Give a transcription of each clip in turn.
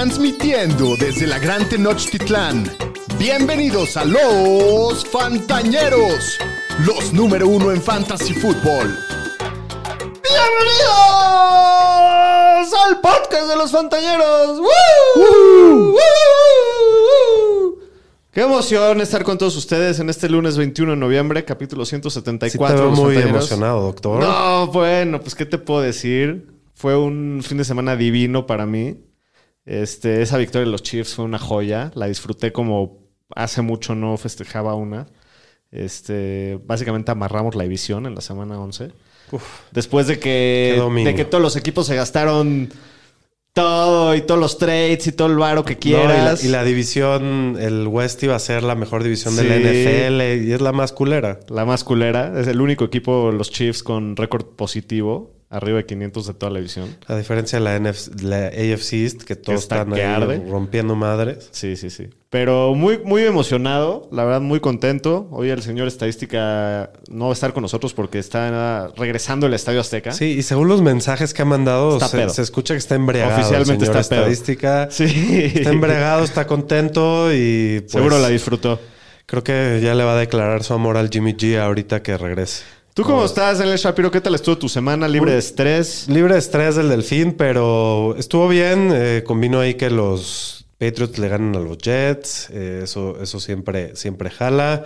Transmitiendo desde la Gran Tenochtitlán. Bienvenidos a los Fantañeros, los número uno en Fantasy Football. ¡Bienvenidos al podcast de los Fantañeros! ¡Woo! ¡Woo! Qué emoción estar con todos ustedes en este lunes 21 de noviembre, capítulo 174. Sí te veo muy emocionado, doctor. No, bueno, pues qué te puedo decir. Fue un fin de semana divino para mí. Este, esa victoria de los Chiefs fue una joya. La disfruté como hace mucho no festejaba una. Este, básicamente amarramos la división en la semana 11. Después de que, de que todos los equipos se gastaron todo y todos los trades y todo el varo que No, y, la, quieras. y la división, el West iba a ser la mejor división de Sí. la NFL y es la más culera. La más culera. Es el único equipo, los Chiefs, con récord positivo. Arriba de 500 de toda la división. A diferencia de la, NF la AFC East, que todos está están que ahí arde. rompiendo madres. Sí, sí, sí. Pero muy, muy emocionado, la verdad, muy contento. Hoy el señor Estadística no va a estar con nosotros porque está regresando el Estadio Azteca. Sí, y según los mensajes que ha mandado, se, escucha que está embriagado. Oficialmente el señor está pedo. Estadística. Sí. Está embriagado, está contento y pues, Seguro la disfrutó. creo que ya le va a declarar su amor al Jimmy G ahorita que regrese. ¿Tú cómo estás, Daniel Shapiro? ¿Qué tal estuvo tu semana libre de estrés? Libre de estrés del delfín, pero estuvo bien. Eh, combinó ahí que los Patriots le ganan a los Jets. eh, eso, eso siempre, siempre jala.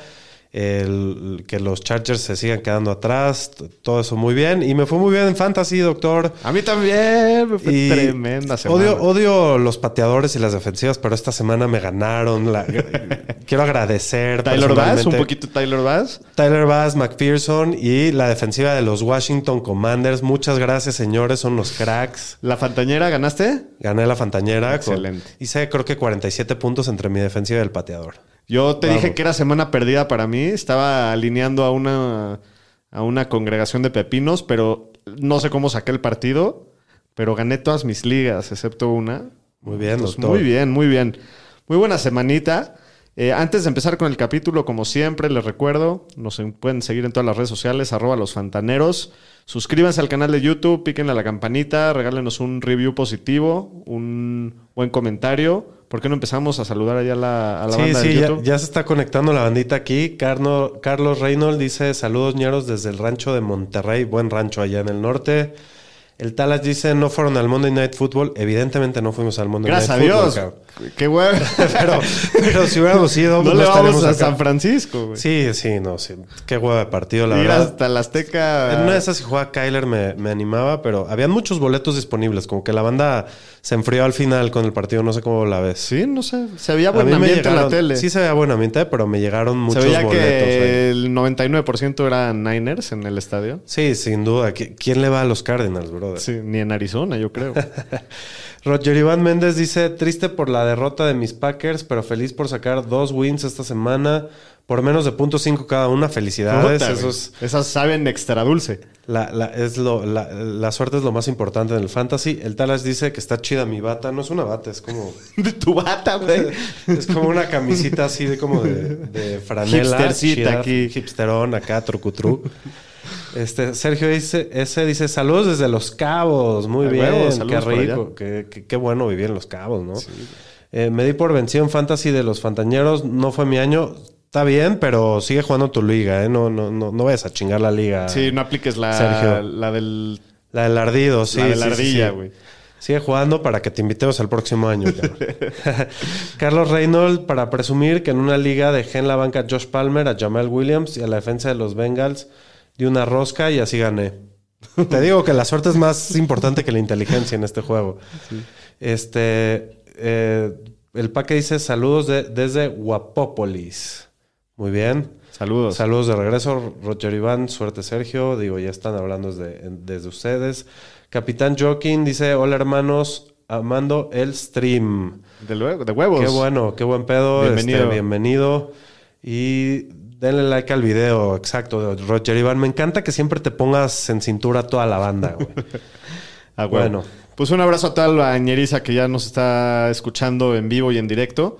El- que los Chargers se sigan quedando atrás. Todo eso muy bien. Y me fue muy bien en Fantasy, doctor. A mí también. Me fue Y tremenda semana. Odio, odio los pateadores y las defensivas, pero esta semana me ganaron. La- quiero agradecer. Tyler Bass, un poquito Tyler Bass. Tyler Bass, McPherson y la defensiva de los Washington Commanders. Muchas gracias, señores. Son los cracks. ¿La Fantañera ganaste? Gané la Fantañera. con- Excelente. hice creo que 47 puntos entre mi defensiva y el pateador. Yo te dije que era semana perdida para mí. Estaba alineando a una, a una congregación de pepinos, pero no sé cómo saqué el partido. Pero gané todas mis ligas, excepto una. Muy bien, Pues doctor. muy bien, muy bien. Muy buena semanita. Eh, antes de empezar con el capítulo, como siempre, les recuerdo, nos en- pueden seguir en todas las redes sociales, arroba los fantaneros. Suscríbanse al canal de YouTube, píquenle a la campanita, regálenos un review positivo, un buen comentario. ¿Por qué no empezamos a saludar allá a la, a la Sí, banda sí, ya, YouTube? ya se está conectando la bandita aquí. Carno- Carlos Reynolds dice: Saludos, ñeros, desde el rancho de Monterrey. Buen rancho allá en el norte. El Talas dice: No fueron al Monday Night Football. Evidentemente no fuimos al Monday Gracias a Night Football. Dios. cabrón. Qué huevo. Pero, pero si hubiéramos ido, no pues, le vamos a acá. San Francisco, güey. Sí, sí, no, sí. Qué huevo de partido, la Ir verdad. hasta la Azteca. En una de esas, si jugaba Kyler, me, me animaba, pero habían muchos boletos disponibles. Como que la banda se enfrió al final con el partido. No sé cómo la ves. Sí, no sé. Se veía buen ambiente en la tele. Sí se veía buen ambiente, pero me llegaron Se muchos veía boletos. que el 99% eran Niners en el estadio. Sí, sin duda. ¿Qui- ¿Quién le va a los Cardinals, brother? Sí, ni en Arizona, yo creo. Roger Iván Méndez dice, triste por la derrota de mis Packers, pero feliz por sacar dos wins esta semana, por menos de punto cinco cada una. Felicidades. Esas saben extra dulce. la, la- es lo, la, la suerte es lo más importante en el fantasy. El Talas dice que está chida mi bata. No es una bata, es como... De tu bata, güey. Es como una camisita así de como de, de franela. Hipstercita chida, aquí. Hipsterón acá, trucutru. Este, Sergio dice, ese dice, saludos desde Los Cabos. Muy bien, huevo, qué rico. Qué, qué- qué bueno vivir en Los Cabos, ¿no? Eh, me di por vencido en Fantasy de los Fantañeros. No fue mi año. Está bien, pero sigue jugando tu liga, ¿eh? No, no, no, no vayas a chingar la liga. Sí, no apliques la, Sergio. la del La del ardido, sí. la de la sí, ardilla, sí. güey. Sigue jugando para que te invitemos al próximo año. Carlos Reynolds, para presumir que en una liga dejé en la banca a Josh Palmer, a Jamal Williams y a la defensa de los Bengals di una rosca y así gané. Te digo que la suerte es más importante que la inteligencia en este juego. Este, eh, el paque dice saludos de- desde Guapópolis. Muy bien. Saludos. Saludos de regreso, Roger Iván, suerte Sergio, digo, ya están hablando desde, ustedes. Capitán Joaquín dice, hola hermanos, amando el stream. de, luego, de huevos. Qué bueno, qué buen pedo, Bienvenido. bienvenido. bienvenido. Y denle like al video, exacto, Roger Iván. Me encanta que siempre te pongas en cintura toda la banda, güey. Ah. Bueno. Pues un abrazo a toda la ñeriza que ya nos está escuchando en vivo y en directo.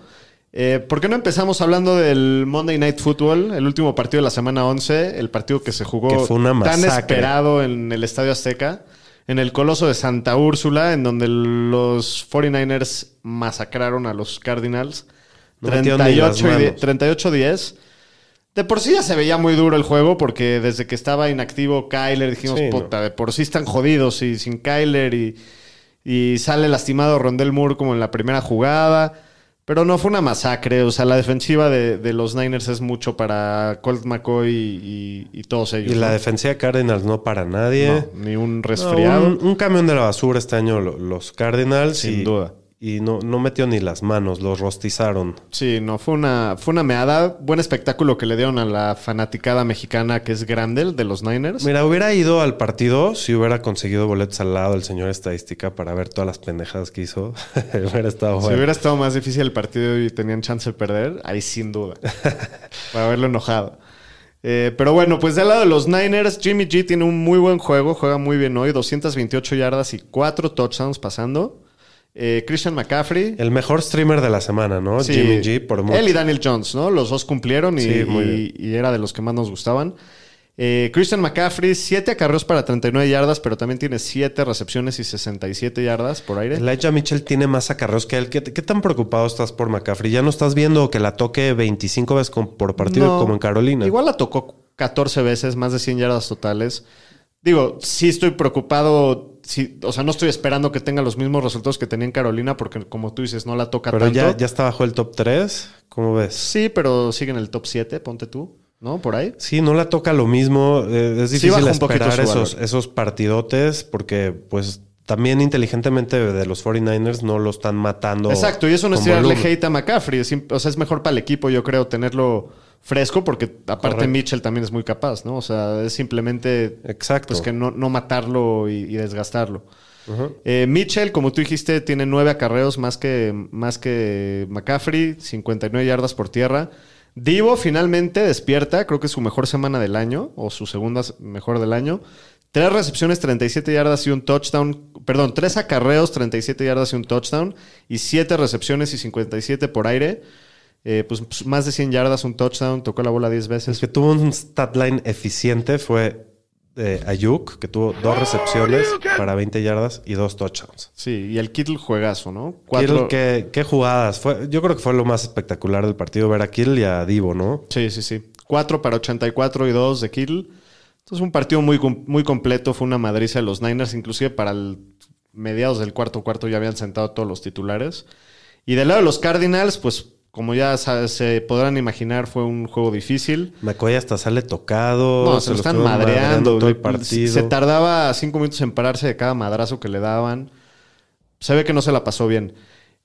Eh, ¿Por qué no empezamos hablando del Monday Night Football, el último partido de la semana 11, el partido que se jugó Que fue una tan esperado en el Estadio Azteca? en el Coloso de Santa Úrsula, en donde los 49ers masacraron a los Cardinals. No metieron ni las 38 y die- manos. 38-10. De por sí ya se veía muy duro el juego porque desde que estaba inactivo Kyler dijimos, Sí, no. puta, de por sí están jodidos y sin Kyler y, y sale lastimado Rondell Moore como en la primera jugada. Pero no fue una masacre, o sea, la defensiva de, de los Niners es mucho para Colt McCoy y, y todos ellos. Y la defensiva de Cardinals no para nadie. No, ni un No, resfriado. un, un camión de la basura este año lo- los Cardinals. Sin y, duda. Y no, no metió ni las manos, los rostizaron. Sí, no, fue una, fue una meada. Buen espectáculo que le dieron a la fanaticada mexicana que es grande, el de los Niners. Mira, hubiera ido al partido si hubiera conseguido boletos al lado del señor estadística para ver todas las pendejadas que hizo. hubiera estado Si hubiera estado más difícil el partido y tenían chance de perder, ahí sin duda. Para haberlo enojado. Eh, pero bueno, pues del lado de los Niners, Jimmy G tiene un muy buen juego, juega muy bien hoy, 228 yardas y 4 touchdowns pasando. Eh, Christian McCaffrey. El mejor streamer de la semana, ¿no? Sí, Jimmy G, por mucho. Él y Daniel Jones, ¿no? Los dos cumplieron y, Sí, muy y- y era de los que más nos gustaban. Eh, Christian McCaffrey, 7 acarreos para 39 yardas, pero también tiene 7 recepciones y 67 yardas por aire. Elijah Mitchell tiene más acarreos que él. ¿Qué, qué tan preocupado estás por McCaffrey? ¿Ya no estás viendo que la toque 25 veces por partido No, como en Carolina? Igual la tocó 14 veces, más de 100 yardas totales. Digo, sí estoy preocupado. Sí, o sea, no estoy esperando que tenga los mismos resultados que tenía en Carolina, porque como tú dices, no la toca Pero tanto. ya, ya está bajo el top 3. ¿Cómo ves? Sí, pero sigue en el top 7, ponte tú, ¿no? Por ahí. Sí, no la toca lo mismo. Eh, es Sí difícil poquito esperar esos, esos partidotes porque, pues, también inteligentemente de los 49ers no lo están matando. Exacto, y eso no es tirarle hate a McCaffrey. es o sea, es mejor para el equipo, yo creo, tenerlo fresco, porque aparte Correcto. Mitchell también es muy capaz, ¿no? O sea, es simplemente Exacto. pues que no, no matarlo y, y desgastarlo. Eh, Mitchell, como tú dijiste, tiene nueve acarreos más que, más que McCaffrey, 59 yardas por tierra. Divo finalmente despierta, creo que es su mejor semana del año, o su segunda mejor del año. Tres recepciones, 37 yardas y un touchdown. Perdón, tres acarreos, 37 yardas y un touchdown. Y siete recepciones y 57 por aire. Eh, pues, pues, más de 100 yardas, un touchdown, tocó la bola 10 El veces. que tuvo un stat line eficiente fue eh, Ayuk, que tuvo dos recepciones para 20 yardas y dos touchdowns. Sí, y el Kittle juegazo, ¿no? Kittle, ¿qué, qué jugadas? Fue, yo creo que fue lo más espectacular del partido ver a Kittle y a Divo, ¿no? Sí, sí, sí. 4 para 84 y 2 de Kittle. Entonces, un partido muy, muy completo. Fue una madriza de los Niners. Inclusive para el mediados del cuarto cuarto ya habían sentado todos los titulares. Y del lado de los Cardinals, pues como ya se podrán imaginar, fue un juego difícil. McCoy hasta sale tocado. No, se, lo están madreando. todo el. Se tardaba cinco minutos en pararse de cada madrazo que le daban. Se ve que no se la pasó bien.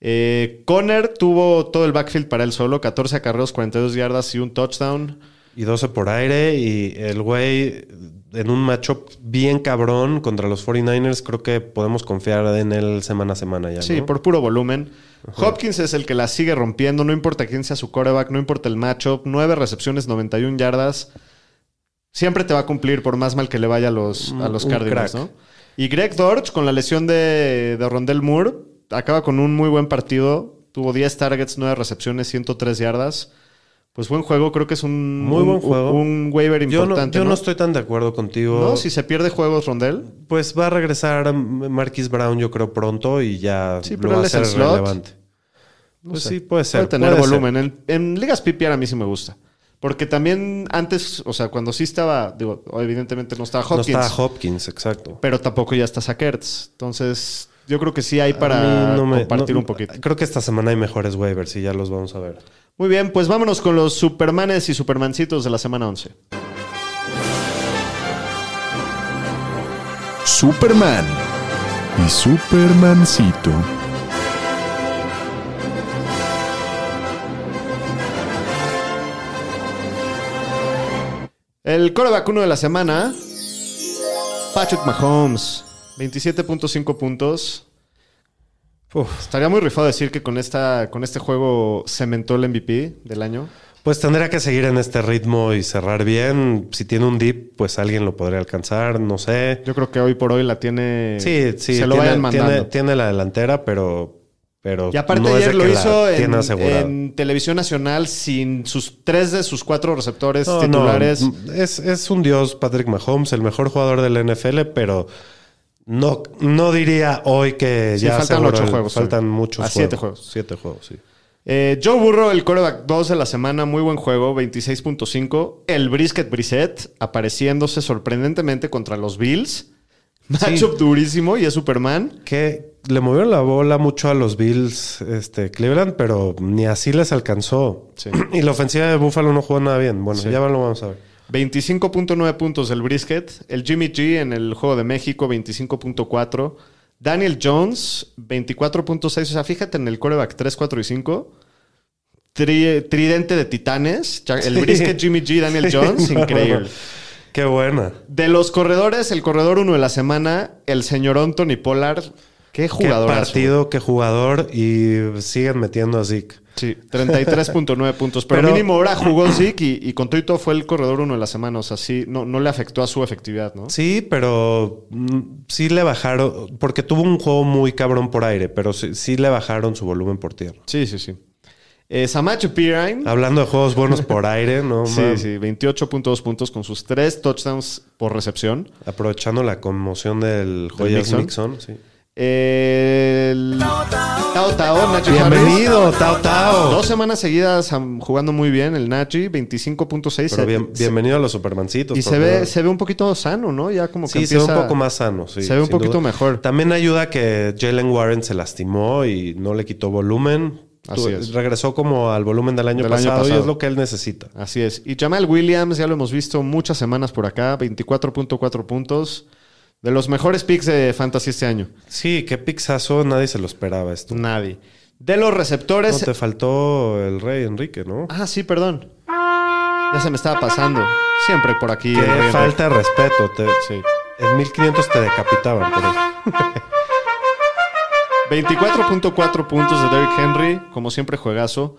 Eh, Conner tuvo todo el backfield para él solo, 14 acarreos, 42 yardas y un touchdown. Y 12 por aire. Y el güey, en un matchup bien cabrón contra los 49ers, creo que podemos confiar en él semana a semana ya. Sí, ¿no? por puro volumen. Hopkins es el que la sigue rompiendo, no importa quién sea su coreback, no importa el matchup. Nueve recepciones, 91 yardas. Siempre te va a cumplir por más mal que le vaya a los, a Un- los Cardinals. ¿no? Y Greg Dortch, con la lesión de, de Rondell Moore, acaba con un muy buen partido. Tuvo 10 targets, 9 recepciones, 103 yardas. Pues buen juego, creo que es un, Muy un- buen juego. Un, waiver Yo, no, importante. yo no ¿no? estoy tan de acuerdo contigo. ¿No? Si se pierde juegos Rondell. Pues va a regresar Marquis Brown, yo creo, pronto y ya Sí, lo pero va él a ser relevante. No Pues sé. sí, puede ser. Puede tener puede ser. volumen. En, en ligas PPR a mí sí me gusta. Porque también antes, o sea, cuando sí estaba, digo, evidentemente no estaba Hopkins, No está Hopkins, exacto. pero tampoco ya está Sakertz. Entonces, yo creo que sí hay para mí no me- compartir no- un poquito. Creo que esta semana hay mejores waivers y ya los vamos a ver. Muy bien, pues vámonos con los Supermanes y Supermancitos de la semana 11. Superman y Supermancito. El coreback uno de la semana, Patrick Mahomes, 27.5 puntos. Uf. Estaría muy rifado decir que con, esta, con este juego cementó el MVP del año. Pues tendría que seguir en este ritmo y cerrar bien. Si tiene un dip, pues alguien lo podría alcanzar, no sé. Yo creo que hoy por hoy la tiene. Sí, sí, Se lo tiene, vayan mandando. tiene, tiene la delantera, pero, pero y aparte no ayer lo hizo en, televisión nacional sin sus tres de sus cuatro receptores No, no, titulares. es, es un dios Patrick Mahomes, el mejor jugador del NFL, pero No, no diría hoy que Sí, ya faltan ocho el- juegos Faltan hoy. muchos A siete juegos. Siete juegos, sí. Eh, Joe Burrow, el coreback 2 de la semana, muy buen juego, 26.5. El Brisket Brissett apareciéndose sorprendentemente contra los Bills. Matchup durísimo y es Superman. Que le movieron la bola mucho a los Bills este, Cleveland, pero ni así les alcanzó. Sí. Y la ofensiva de Buffalo no jugó nada bien. Bueno, Sí. ya lo vamos a ver. 25.9 puntos del Brisket. El Jimmy G en el juego de México, 25.4. Daniel Jones, 24.6. O sea, fíjate en el coreback 3, 4 y 5. Tri- tridente de titanes. El Sí. Brisket, Jimmy G, Daniel Jones, No, increíble. Qué buena. De los corredores, el corredor 1 de la semana, el señor Anthony Pollard. Qué jugador. Qué partido, qué jugador. Y siguen metiendo a Zeke. Sí, 33.9 puntos. Pero, Pero- mínimo ahora jugó Zeke y, y con todo y todo fue el corredor 1 de la semana. O sea, sí, no, no le afectó a su efectividad, ¿no? Sí, pero mm, sí le bajaron, porque tuvo un juego muy cabrón por aire, pero sí, sí le bajaron su volumen por tierra. Sí, sí, sí. Eh, Samacho Pirine. Hablando de juegos buenos por aire, ¿no? Sí, Man, sí, 28.2 puntos con sus tres touchdowns por recepción. Aprovechando la conmoción del Joyas Mixon? Mixon. sí. El... Tao Tao, Nacho Bienvenido, Harris. Tao Tao. Dos semanas seguidas jugando muy bien el Nachi, 25.6. Pero bien- Se- bienvenido a los Supermancitos. Y se ve, se ve un poquito sano, ¿no? Ya como que Sí, se ve un empieza- poco más sano. sí, se ve un poquito mejor. También ayuda que Jalen Warren se lastimó y no le quitó volumen. Así es. Regresó como al volumen del año, Del año pasado, y pasado. es lo que él necesita. Así es. Y Jamal Williams, ya lo hemos visto muchas semanas por acá, 24.4 puntos. De los mejores picks de Fantasy este año. Sí, qué pixazo, nadie se lo esperaba esto. Nadie. De los No, receptores. te faltó el rey Enrique, ¿no? Ah, sí, perdón. Ya se me estaba pasando. Siempre por aquí. Qué el falta de respeto. Te. Sí. En 1500 te decapitaban por eso. 24.4 puntos de Derrick Henry, como siempre juegazo.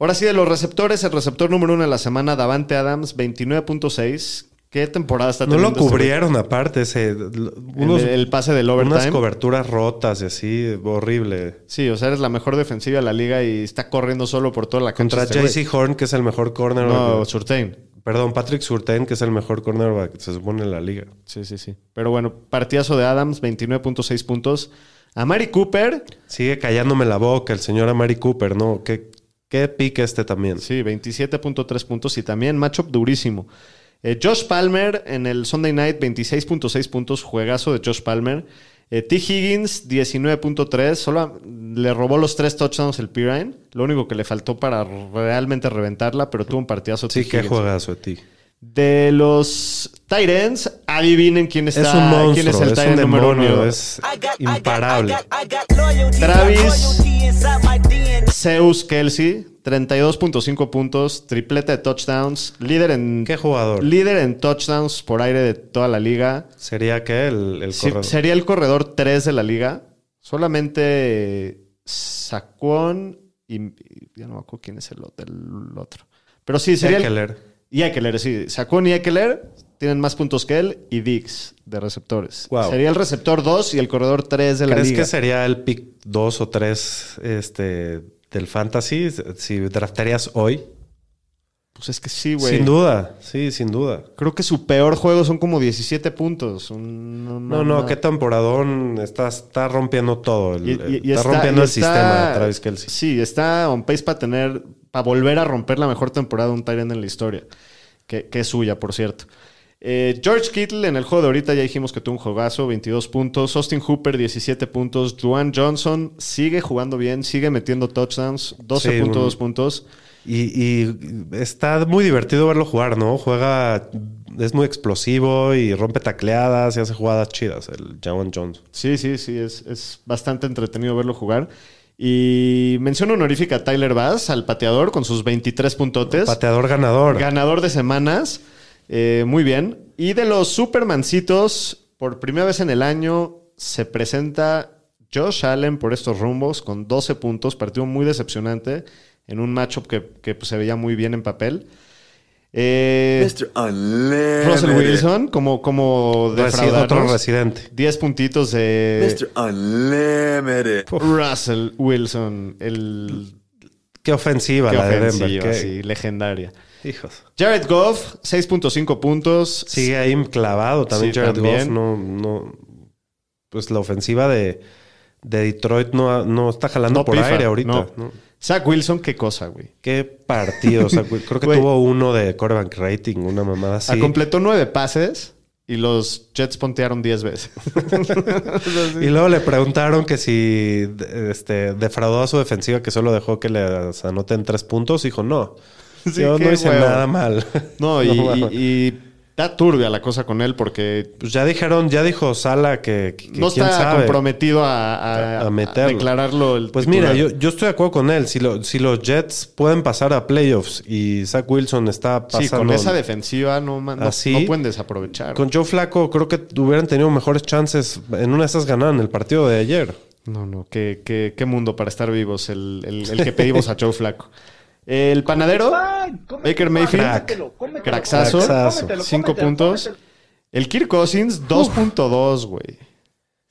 Ahora sí, de los receptores, el receptor número uno de la semana, Davante Adams, 29.6. ¿Qué temporada está No teniendo lo este güey? cubrieron aparte. Ese, El, unos, el pase del unas overtime. coberturas rotas y así, horrible. Sí, o sea, eres la mejor defensiva de la liga y está corriendo solo por toda la cancha. Contra este. JC Horn, que es el mejor cornerback. No, Surtain. Perdón, Patrick Surtain, que es el mejor cornerback, se supone en la liga. Sí, sí, sí. Pero bueno, partidazo de Adams, 29.6 puntos. A Mari Cooper, Sigue callándome la boca el señor Amari Cooper, ¿no? Qué, qué pique este también. sí, 27.3 puntos y también matchup durísimo. Eh, Josh Palmer en el Sunday Night, 26.6 puntos, juegazo de Josh Palmer. Eh, T. Higgins, 19.3, solo le robó los tres touchdowns el Pirine. Lo único que le faltó para realmente reventarla, pero tuvo un partidazo. Sí, T. qué Higgins. juegazo de ti. De los Tyrants, adivinen quién está. es un monstruo, quién es es, el un Tyrant número demonio, uno. es imparable. Travis Zeus Kelsey, 32.5 puntos, triplete de touchdowns, líder en, Qué jugador. líder en touchdowns por aire de toda la liga. ¿Sería que el, el Sí, corredor? sería el corredor 3 de la liga. Solamente Saquon y, y ya no me acuerdo quién es el, el otro. Pero sí, sería el, Eckler. y Eckler, sí. Saquon y Eckler tienen más puntos que él y Dix de receptores. Wow. Sería el receptor 2 y el corredor 3 de la ¿Crees liga. que sería el pick 2 o 3 este, del fantasy si draftarías hoy? Pues es que sí, güey. Sin duda, sí, sin duda. Creo que su peor juego son como 17 puntos. Un- No, no, una- qué temporadón. Está, está rompiendo todo. el- Y- el- y- y está, rompiendo el está- sistema Travis Kelsey. Sí, está on pace para tener, para volver a romper la mejor temporada de un Tyrant en la historia. Que, que es suya, por cierto. Eh, George Kittle en el juego de ahorita ya dijimos que tuvo un juegazo, 22 puntos. Austin Hooper, 17 puntos. Juan Johnson sigue jugando bien, sigue metiendo touchdowns, 12.2 Sí, un- puntos. Y, y está muy divertido verlo jugar, ¿no? Juega, es muy explosivo y rompe tacleadas y hace jugadas chidas, el Jawan Jones. Sí, sí, sí, es, es bastante entretenido verlo jugar. Y mención honorífica a Tyler Bass, al pateador, con sus 23 puntotes. Pateador ganador. Ganador de semanas. Eh, muy bien. Y de los Supermancitos, por primera vez en el año se presenta Josh Allen por estos rumbos con 12 puntos. Partido muy decepcionante en un matchup que, que, pues, se veía muy bien en papel. Eh, Mr. Unlimited. Russell Wilson, como, como defraudarnos. otro residente. 10 puntitos de Mr. Unlimited. Russell Wilson, el Qué ofensiva qué la de ofensiva, Denver. Qué- sí, legendaria. Hijos. Jared Goff, 6.5 puntos. Sigue ahí clavado también Sí, Jared también. Goff. No, no. pues la ofensiva de, de Detroit no, no está jalando No por pifa, aire ahorita. Zach Wilson, qué cosa, güey. Qué partido. creo que tuvo uno de quarterback rating, una mamada así. Ah, completó nueve pases y los Jets pontearon diez veces. Y luego le preguntaron que si este, defraudó a su defensiva, que solo dejó que les anoten tres puntos. Dijo, no. Sí, yo no hice huevo. nada mal. No, y, y está turbia la cosa con él porque Pues ya dijeron, ya dijo Sala que, que no quién está sabe. comprometido a, a- A a meterlo. declararlo el Pues titular. mira, yo, yo estoy de acuerdo con él. Si, lo- si los Jets pueden pasar a playoffs y Zach Wilson está Sí, pasando... con esa defensiva no, no, Así. no pueden desaprovechar. Con Joe Flaco creo que hubieran tenido mejores chances. En una de esas ganaron el partido de ayer. No, no, qué, qué- qué mundo para estar vivos el, el- el que pedimos a Joe Flaco. El panadero, Baker Mayfield, Crack. craxazo, Craxazo. cinco puntos. El Kirk Cousins, 2.2, güey.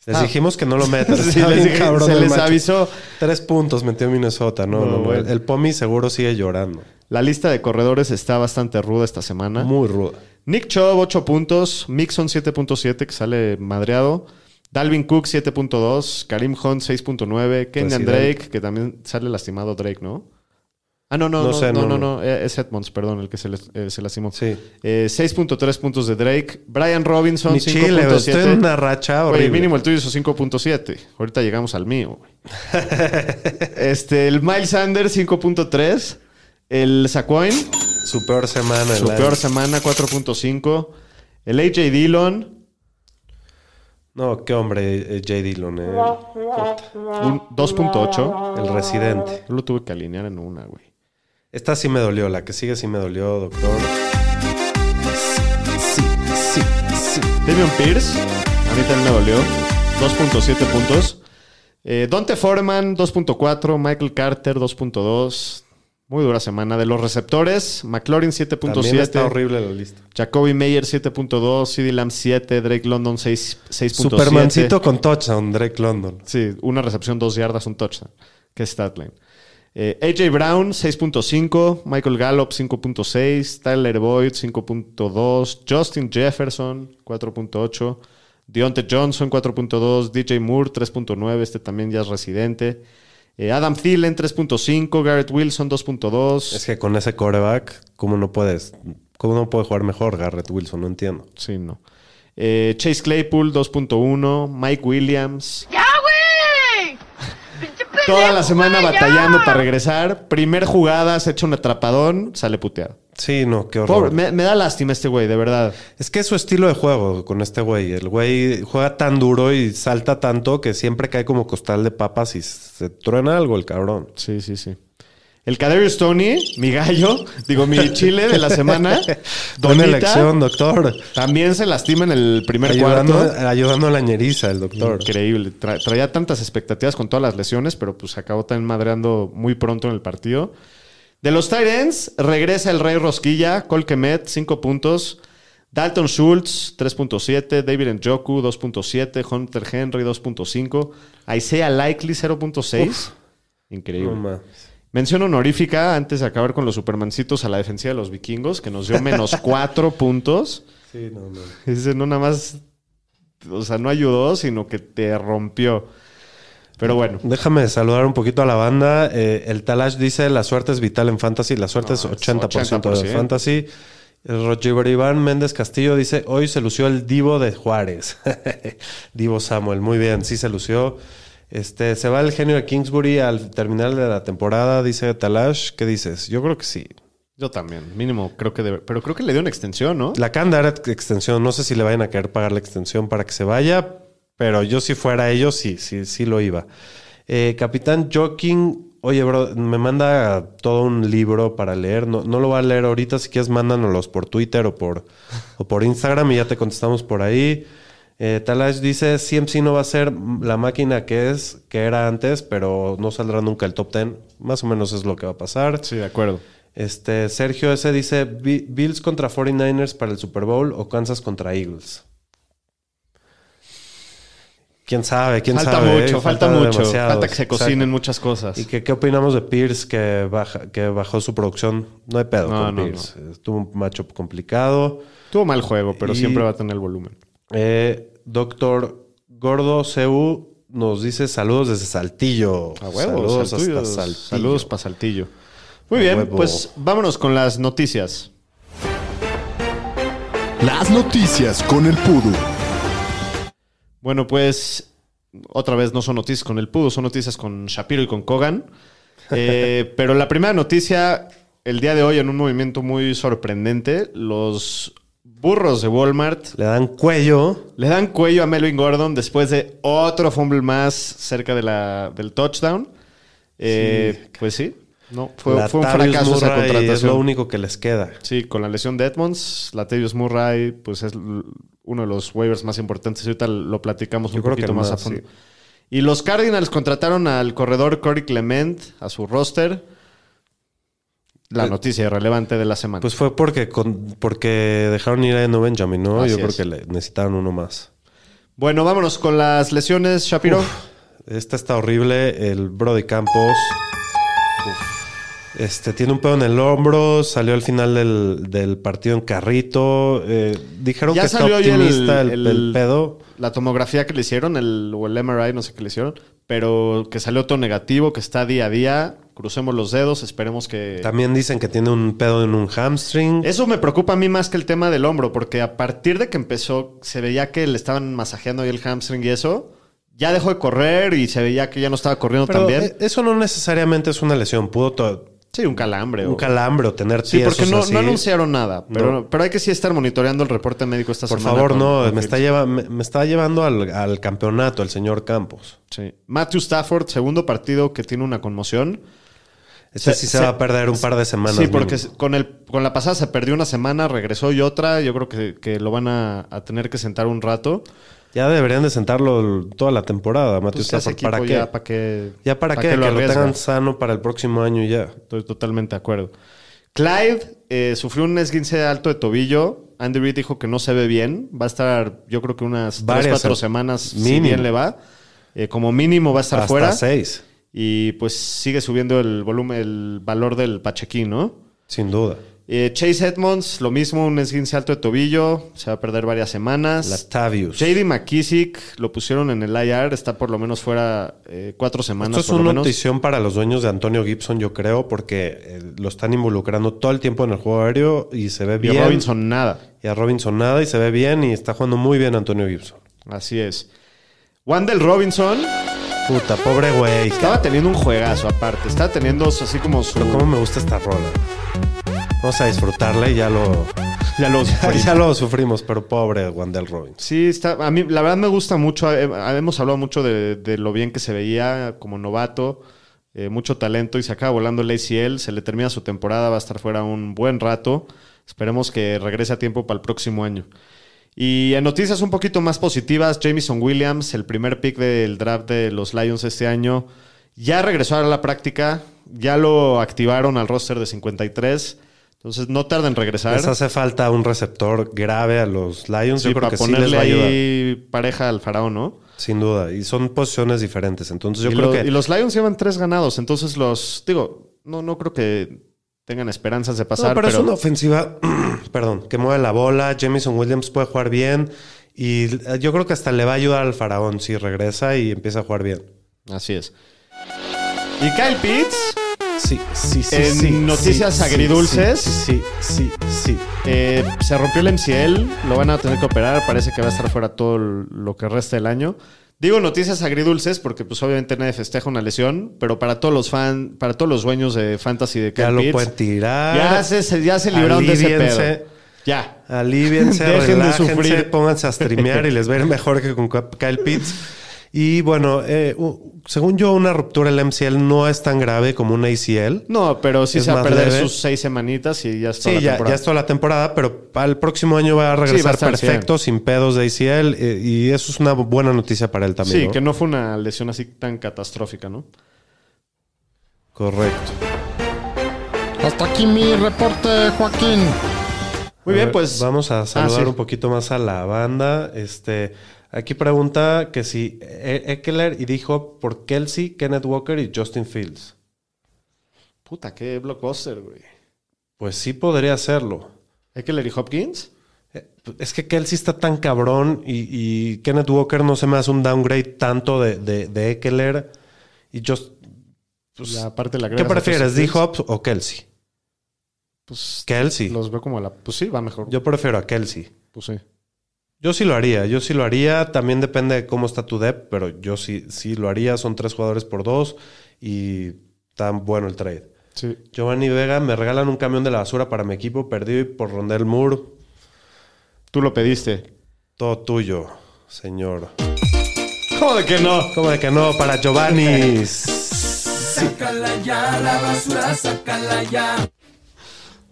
Les Ah. dijimos que no lo metan. Sí, Está les bien dije- cabrón se les macho. avisó. Tres puntos metió Minnesota. No, No, no. El, el Pomi seguro sigue llorando. La lista de corredores está bastante ruda esta semana. Muy ruda. Nick Chubb, 8 puntos. Mixon, 7.7, que sale madreado. Dalvin Cook, 7.2. Karim Hunt, 6.9. Kenyan Presidente. Drake, que también sale lastimado Drake, ¿no? Ah, no, no, No no, sé, no, no, no, no. eh, Es Edmonds, perdón, el que se, les- eh, se lastimó. Sí. Eh, 6.3 puntos de Drake. Brian Robinson, Mi chile, güey, estoy en 5.7. una racha horrible. mínimo el tuyo hizo 5.7. Ahorita llegamos al mío, güey. este, el Miles Sanders, 5.3. El Saquon, Su peor semana. su peor semana, 4.5. El AJ Dillon, No, qué hombre, eh, J. Dillon. eh. un 2.8. El residente. Yo lo tuve que alinear en una, güey. Esta sí me dolió. La que sigue sí me dolió, doctor. Sí, sí, sí. Damian Pierce, a mí también me dolió. 2.7 puntos. Eh, Dante Foreman, 2.4. Michael Carter, 2.2. Muy dura semana. De los receptores, McLaurin, También está 7.7. horrible la lista. Jacoby Meyer, 7.2. CD Lamb, 7. Drake London, 6 6.7. Supermancito con touchdown, Drake London. Sí, una recepción, dos yardas, un touchdown. Qué statline. Eh, AJ Brown, 6.5. Michael Gallup, 5.6. Tyler Boyd, 5.2. Justin Jefferson, 4.8. Deontay Johnson, 4.2. DJ Moore, 3.9. Este también ya es residente. Eh, Adam Thielen, 3.5. Garrett Wilson, 2.2. Es que con ese coreback, ¿cómo no puedes? ¿Cómo no puede jugar mejor Garrett Wilson? No entiendo. Sí, no. Eh, Chase Claypool, 2.1. Mike Williams. ¡Ya, Toda la semana batallando para regresar. Primer jugada, se echa un atrapadón, sale puteado. Sí, no, qué horror. Pobre, me, me da lástima este güey, de verdad. Es que es su estilo de juego con este güey. El güey juega tan duro y salta tanto que siempre cae como costal de papas y se truena algo el cabrón. Sí, sí, sí. El Kadarius Tony, mi gallo, digo, mi chile de la semana. Buena Donita, elección, doctor. También se lastima en el primer Ayudando, cuarto. ayudando a la ñeriza, el doctor. Increíble. Tra- traía tantas expectativas con todas las lesiones, pero pues acabó también madreando muy pronto en el partido. De los Tyrants, regresa el Rey Rosquilla, Colquemet, 5 puntos. Dalton Schultz, 3.7. David Njoku, 2.7. Hunter Henry, 2.5. Isaiah Likely, 0.6. Increíble. No. Mención honorífica, antes de acabar con los supermancitos, a la defensiva de los vikingos, que nos dio menos 4 puntos. Sí, no, no. Ese no nada más, o sea, no ayudó, sino que te rompió. Pero bueno, Déjame saludar un poquito a la banda. Eh, el Talash dice, la suerte es vital en Fantasy. La suerte No, es es 80%, 80%. de Fantasy. El Roger Iván Méndez Castillo dice, hoy se lució el Divo de Juárez. Divo Samuel, muy bien, sí se lució. Este, se va el genio de Kingsbury al terminar de la temporada, dice Talash. ¿Qué dices? Yo creo que sí. yo también, mínimo, creo que debe, pero creo que le dio una extensión, ¿no? La Canda era extensión. No sé si le vayan a querer pagar la extensión para que se vaya, pero yo si fuera ellos, sí, sí, sí lo iba. Eh, Capitán Joking, oye, bro, me manda todo un libro para leer. No, no lo voy a leer ahorita, si quieres, mándanoslos por Twitter o por, o por Instagram y ya te contestamos por ahí. Eh, Talash dice, CMC no va a ser la máquina que es, que era antes, pero no saldrá nunca el top 10. Más o menos es lo que va a pasar. Sí, de acuerdo. Este, Sergio S. dice "Bi- Bills contra 49ers para el Super Bowl o Kansas contra Eagles. ¿Quién sabe? ¿Quién falta sabe? mucho, eh? falta, mucho. demasiado. Falta que se Exacto. cocinen muchas cosas. ¿Y que, qué opinamos de Pierce que, baja, que bajó su producción? No hay pedo No, con no, Pierce. Estuvo un matchup complicado. Tuvo mal juego, pero Y- siempre va a tener el volumen. Eh, Doctor Gordo CU nos dice saludos desde Saltillo. A huevo, saludos Saltillo. hasta Saltillo. Saludos para Saltillo. Muy A bien, huevo. pues vámonos con las noticias. Las noticias con el Pudu. Bueno, pues otra vez no son noticias con el Pudo, son noticias con Shapiro y con Kogan. Eh, pero la primera noticia, el día de hoy, en un movimiento muy sorprendente, los burros de Walmart Le dan cuello. le dan cuello a Melvin Gordon después de otro fumble más cerca de la, del touchdown. Eh, Pues sí, no, fue, un fracaso esa Murray contratación. Es lo único que les queda. Sí, con la lesión de Edmonds, Latavius Murray, pues es uno de los waivers más importantes. Ahorita lo platicamos Yo un poquito más, más, a fondo. sí. Y los Cardinals contrataron al corredor Corey Clement a su roster. La Pues- noticia relevante de la semana. Pues fue porque, con- porque dejaron ir a Eno Benjamin, ¿no? Así Yo creo es. que le necesitaban uno más. bueno, vámonos con las lesiones, Shapiro. Esta está horrible. El Brody Campos. Este tiene un pedo en el hombro. Salió al final del, del partido en carrito. eh, dijeron Ya que está salió el- optimista el, el- el pedo. La tomografía que le hicieron, el, o el MRI, no sé qué le hicieron, pero que salió todo negativo, que está día a día. Crucemos los dedos, esperemos que... También dicen que tiene un pedo en un hamstring. Eso me preocupa a mí más que el tema del hombro, porque a partir de que empezó, se veía que le estaban masajeando ahí el hamstring y eso, ya dejó de correr y se veía que ya no estaba corriendo Pero tan bien. eh, eso no necesariamente es una lesión. Pudo sí, un calambre. un o- calambre o tener Sí, porque no, así. no anunciaron nada, pero, No. pero hay que sí estar monitoreando el reporte médico esta Por semana. favor, con- no. Me está, lleva- me, me está llevando al, al campeonato el señor Campos. Sí. Matthew Stafford, segundo partido que tiene una conmoción. Ese Se- sí se, se- va a perder un par de semanas. Sí, porque con, el, con la pasada se perdió una semana, regresó y otra. Yo creo que, que lo van a, a tener que sentar un rato. Ya deberían de sentarlo toda la temporada, Matthew Pues, Stafford. ¿Para qué? Ya para qué, Ya para, qué, qué que lo, arriesga? tengan sano para el próximo año y ya. Estoy totalmente de acuerdo. Clyde eh, sufrió un esguince alto de tobillo. Andy Reid dijo que no se ve bien. Va a estar, yo creo que unas Varias 3, 4 se- semanas, si mínimo. bien le va. Eh, como mínimo va a estar Hasta fuera. seis, Y pues sigue subiendo el volumen, el valor del Pachequín, ¿no? sin duda. Eh, Chase Edmonds, lo mismo, un esguince alto de tobillo. Se va a perder varias semanas. Latavius. JD McKissick lo pusieron en el IR. Está por lo menos fuera eh, cuatro semanas. Esto es una menos. notición para los dueños de Antonio Gibson, yo creo, porque eh, lo están involucrando todo el tiempo en el juego aéreo y se ve Y bien. Robinson nada. Y a Robinson nada y se ve bien y está jugando muy bien Antonio Gibson. Así es. Wandel Robinson Puta, pobre güey. estaba teniendo un juegazo aparte. Estaba teniendo así como su... Pero cómo me gusta esta rola. Vamos a disfrutarla y ya lo, Ya lo ya lo sufrimos, pero pobre Wandel Robinson. Sí, está, a mí la verdad me gusta mucho. eh, Hemos hablado mucho de, de lo bien que se veía como novato, eh, mucho talento y se acaba volando el ACL. Se le termina su temporada, va a estar fuera un buen rato. Esperemos que regrese a tiempo para el próximo año. Y en noticias un poquito más positivas, Jamison Williams, el primer pick del draft de los Lions este año, ya regresó a la práctica, ya lo activaron al roster de 53. Entonces no tarda en regresar. Les hace falta un receptor grave a los Lions. Sí, yo creo para que sí ponerle les va a ayudar. ahí pareja al faraón, ¿no? Sin duda. Y son posiciones diferentes. Entonces yo y, creo lo- que. y los Lions llevan tres ganados, entonces los, digo, no, no creo que tengan esperanzas de pasar, No, pero, pero, es una ofensiva, perdón, que mueve la bola. Jamison Williams puede jugar bien. Y eh, yo creo que hasta le va a ayudar al faraón si regresa y empieza a jugar bien. así es. Y Kyle Pitts Sí, sí, sí. En sí, noticias sí, agridulces. Sí, sí, sí. eh, se rompió el MCL, lo van a tener que operar, parece que va a estar fuera todo lo que resta del año. Digo noticias agridulces porque pues obviamente nadie festeja una lesión, pero para todos los fans, para todos los dueños de fantasy de Ya Kyle lo pueden tirar. ya se, ya se libraron de ese pedo. Ya. Aliviense, Dejen de sufrir. pónganse a streamear y les va a ir mejor que con Kyle Pitts. Y bueno, eh, según yo, una ruptura del MCL no es tan grave como un ACL. No, pero sí Es se va a perder leve. sus seis semanitas y ya está Sí, la ya, temporada. ya es toda la temporada, pero para el próximo año va a regresar va a estar perfecto, sin pedos de ACL. eh, y eso es una buena noticia para él también. Sí, ¿no? que no fue una lesión así tan catastrófica, ¿no? Correcto. Hasta aquí mi reporte, Joaquín. Muy bien, pues. Vamos a saludar Ah, sí. un poquito más a la banda. Este, aquí pregunta que si E- Eckler y dijo por Kelsey, Kenneth Walker y Justin Fields. Puta, qué blockbuster, güey. Pues sí podría hacerlo. ¿Eckler y Hopkins? Es que Kelsey está tan cabrón y, y Kenneth Walker no se me hace un downgrade tanto de, de, de Eckler. Y yo. pues, Y aparte le ¿Qué prefieres, D-Hop o Kelsey? Pues Kelsey. los veo como la. Pues sí, va mejor. Yo prefiero a Kelsey. Pues sí. Yo sí lo haría, yo sí lo haría. También depende de cómo está tu depth, pero yo sí, sí lo haría. Son tres jugadores por dos y tan bueno el trade. Sí. Giovanni Vega, me regalan un camión de la basura para mi equipo. Perdí por Rondell Moore. Tú lo pediste. Todo tuyo, señor. ¿Cómo de que no? ¿Cómo de que no? Para Giovanni.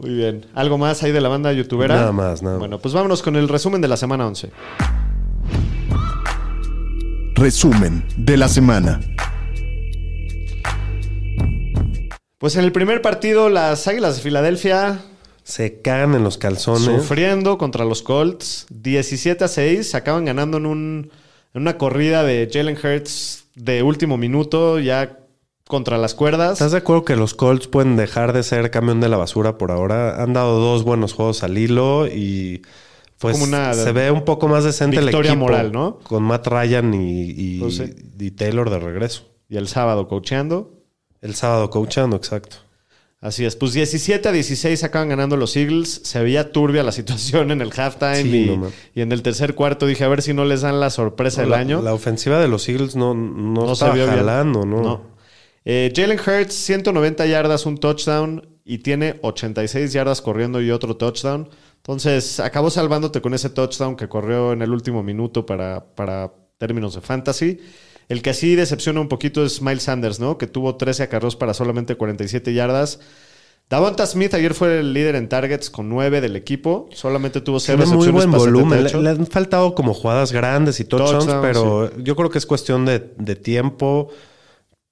Muy bien. ¿Algo más ahí de la banda youtubera? Nada más, nada Bueno, pues vámonos con el resumen de la semana 11. Resumen de la semana. Pues en el primer partido, las Águilas de Filadelfia Se cagan en los calzones. sufriendo contra los Colts. 17 a 6. Acaban ganando en, un, en una corrida de Jalen Hurts de último minuto, ya contra las cuerdas. ¿Estás de acuerdo que los Colts pueden dejar de ser camión de la basura por ahora? Han dado dos buenos juegos al hilo y pues Como una se ve un poco más decente el equipo. moral, ¿no? Con Matt Ryan y, y- Pues sí. y Taylor de regreso. Y el sábado coacheando. El sábado coachando, exacto. Así es, pues 17 a 16 acaban ganando los Eagles. Se veía turbia la situación en el halftime Sí, y, no, y en el tercer cuarto dije a ver si no les dan la sorpresa del la, año. la ofensiva de los Eagles no, no, no estaba se vio bien. jalando, ¿no? No. Eh, Jalen Hurts, 190 yardas, un touchdown y tiene 86 yardas corriendo y otro touchdown. Entonces acabó salvándote con ese touchdown que corrió en el último minuto para, para términos de fantasy. El que sí decepciona un poquito es Miles Sanders, ¿no? Que tuvo 13 acarreos para solamente 47 yardas. Davonta Smith ayer fue el líder en targets con 9 del equipo. Solamente tuvo 0 Tiene muy buen volumen. Le, 78. le han faltado como jugadas grandes y touchdowns, Touchdowns, pero yo creo que es cuestión de, de tiempo.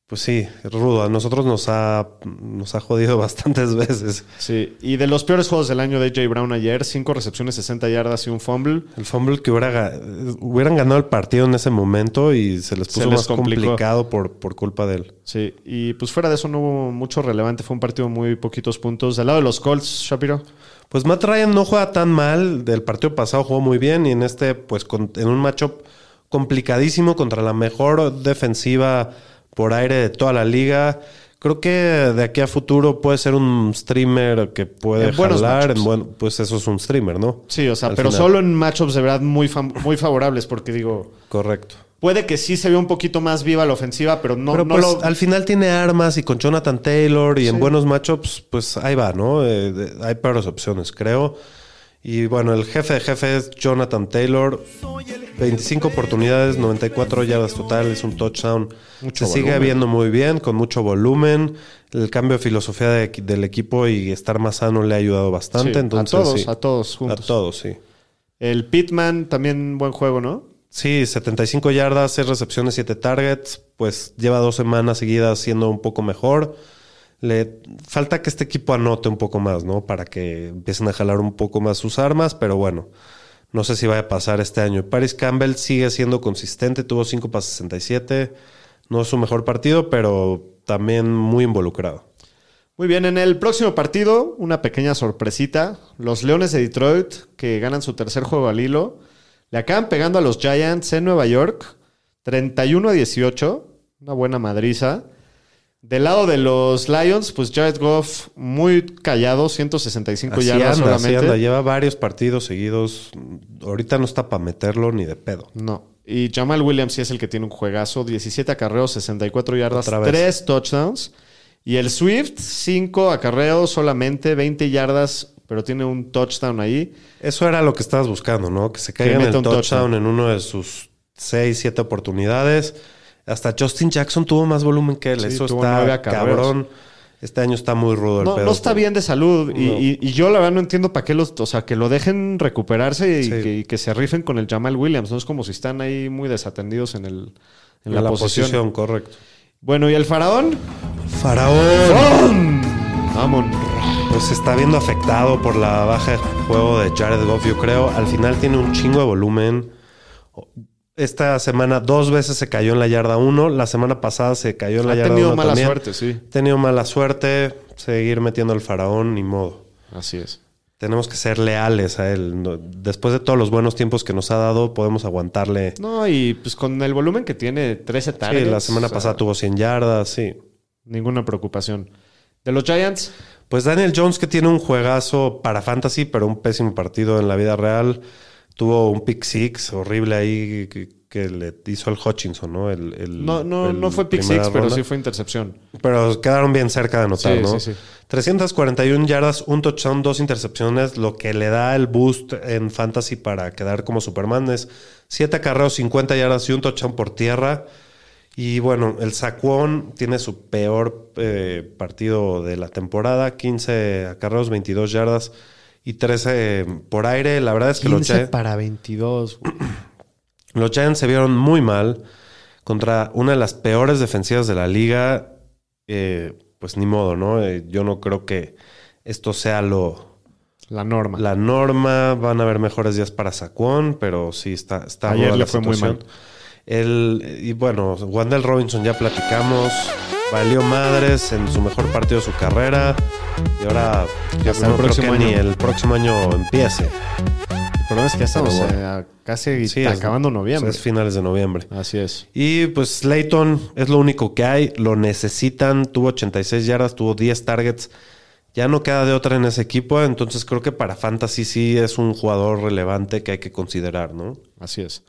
Pues sí, rudo. A nosotros nos ha, nos ha jodido bastantes veces. Sí, y de los peores juegos del año de J. Brown ayer, 5 recepciones, 60 yardas y un fumble. El fumble que hubiera, hubieran ganado el partido en ese momento y se les Se puso les más complicó. complicado por, por culpa de él. Sí, y pues fuera de eso no hubo mucho relevante, fue un partido muy poquitos puntos. Del lado de los Colts, Shapiro. Pues Matt Ryan no juega tan mal. Del partido pasado jugó muy bien y en este, pues con- en un matchup complicadísimo contra la mejor defensiva por aire de toda la liga. Creo que de aquí a futuro puede ser un streamer que puede En buenos jalar. matchups. En buen- pues eso es un streamer, ¿no? Sí, o sea, Al pero final. solo en matchups de verdad muy, muy favorables, porque digo, Correcto. puede que sí se vea un poquito más viva la ofensiva, pero no, Pero no pues lo... al final tiene armas y con Jonathan Taylor y en buenos matchups, pues ahí va, ¿no? Eh, hay peores opciones, creo. Y bueno, el jefe de jefes es Jonathan Taylor. 25 oportunidades, 94 yardas totales, un touchdown. Mucho Se sigue viendo muy bien, con mucho volumen. El cambio de filosofía de- del equipo y estar más sano le ha ayudado bastante. Sí, entonces, a todos, sí. a todos A juntos. todos, sí. El Pitman también buen juego, ¿no? Sí, 75 yardas, 6 recepciones, 7 targets. Pues lleva dos semanas seguidas siendo un poco mejor. Le falta que este equipo anote un poco más, ¿no? Para que empiecen a jalar un poco más sus armas, pero bueno, no sé si vaya a pasar este año. Paris Campbell sigue siendo consistente, tuvo 5 para 67. No es su mejor partido, pero también muy involucrado. Muy bien, en el próximo partido, una pequeña sorpresita. Los Leones de Detroit, que ganan su tercer juego al hilo, le acaban pegando a los Giants en Nueva York, 31 a 18, una buena madriza. Del lado de los Lions, pues Jared Goff muy callado, 165 Así yardas anda, así solamente. anda. Lleva varios partidos seguidos. Ahorita no está para meterlo ni de pedo. No. Y Jamal Williams sí es el que tiene un juegazo, 17 acarreos, 64 yardas, Otra vez. 3 touchdowns. Y el Swift, 5 acarreos solamente, 20 yardas, pero tiene un touchdown ahí. Eso era lo que estabas buscando, ¿no? Que se caiga en el un touchdown, touchdown. en uno de sus 6, 7 oportunidades. Hasta Justin Jackson tuvo más volumen que él. Sí, Eso está cabrón. Este año está muy rudo el No, pedo. no está bien de salud. Y, No. y- y yo la verdad no entiendo para qué los... O sea, que lo dejen recuperarse y, Sí. que, y que se rifen con el Jamal Williams. No es como si están ahí muy desatendidos en, el, en En la, posición. correcto. Bueno, ¿y el faraón? Faraón. Vamos. Pues se está viendo afectado por la baja de juego de Jared Goff, yo creo. Al final tiene un chingo de volumen. Esta semana dos veces se cayó en la yarda 1. La semana pasada se cayó en la Ha yarda 1 tenido mala también. suerte, sí. Ha tenido mala suerte. Seguir metiendo al faraón, ni modo. Así es. tenemos que ser leales a él. Después de todos los buenos tiempos que nos ha dado, podemos aguantarle. No, y pues con el volumen que tiene, 13 Sí, targets. la semana o sea, pasada tuvo 100 yardas, sí. Ninguna preocupación. De los Giants, Pues Daniel Jones, que tiene un juegazo para fantasy, pero un pésimo partido en la vida real. Tuvo un pick six horrible ahí que, que le hizo el Hutchinson, ¿no? El, el- no, no, el no fue pick six, pero sí fue intercepción. Pero quedaron bien cerca de anotar, Sí, ¿no? sí, sí. 341 yardas, un touchdown, dos intercepciones. Lo que le da el boost en fantasy para quedar como Superman es 7 acarreos, 50 yardas y un touchdown por tierra. Y bueno, el Saquon tiene su peor eh, partido de la temporada: 15 acarreos, 22 yardas y 13 por aire. La verdad es que los 15 Giants, para 22. güey. los Giants se vieron muy mal contra una de las peores defensivas de la liga. Eh, pues ni modo, ¿no? Eh, yo no creo que esto sea lo, La norma. la norma. Van a haber mejores días para Saquon, pero sí está, está Ayer le fue muy situación. El, y bueno, Wandel Robinson ya platicamos. Valió madres en su mejor partido de su carrera. Y ahora yo Hasta el creo próximo ni año. el próximo año empiece. El problema es que ya estamos Pero bueno. eh, casi Sí, es- acabando noviembre. Es finales de noviembre. Así es. Y pues Slayton es lo único que hay, lo necesitan, tuvo 86 yardas, tuvo 10 targets, ya no queda de otra en ese equipo, entonces creo que para Fantasy sí es un jugador relevante que hay que considerar, ¿no? Así es.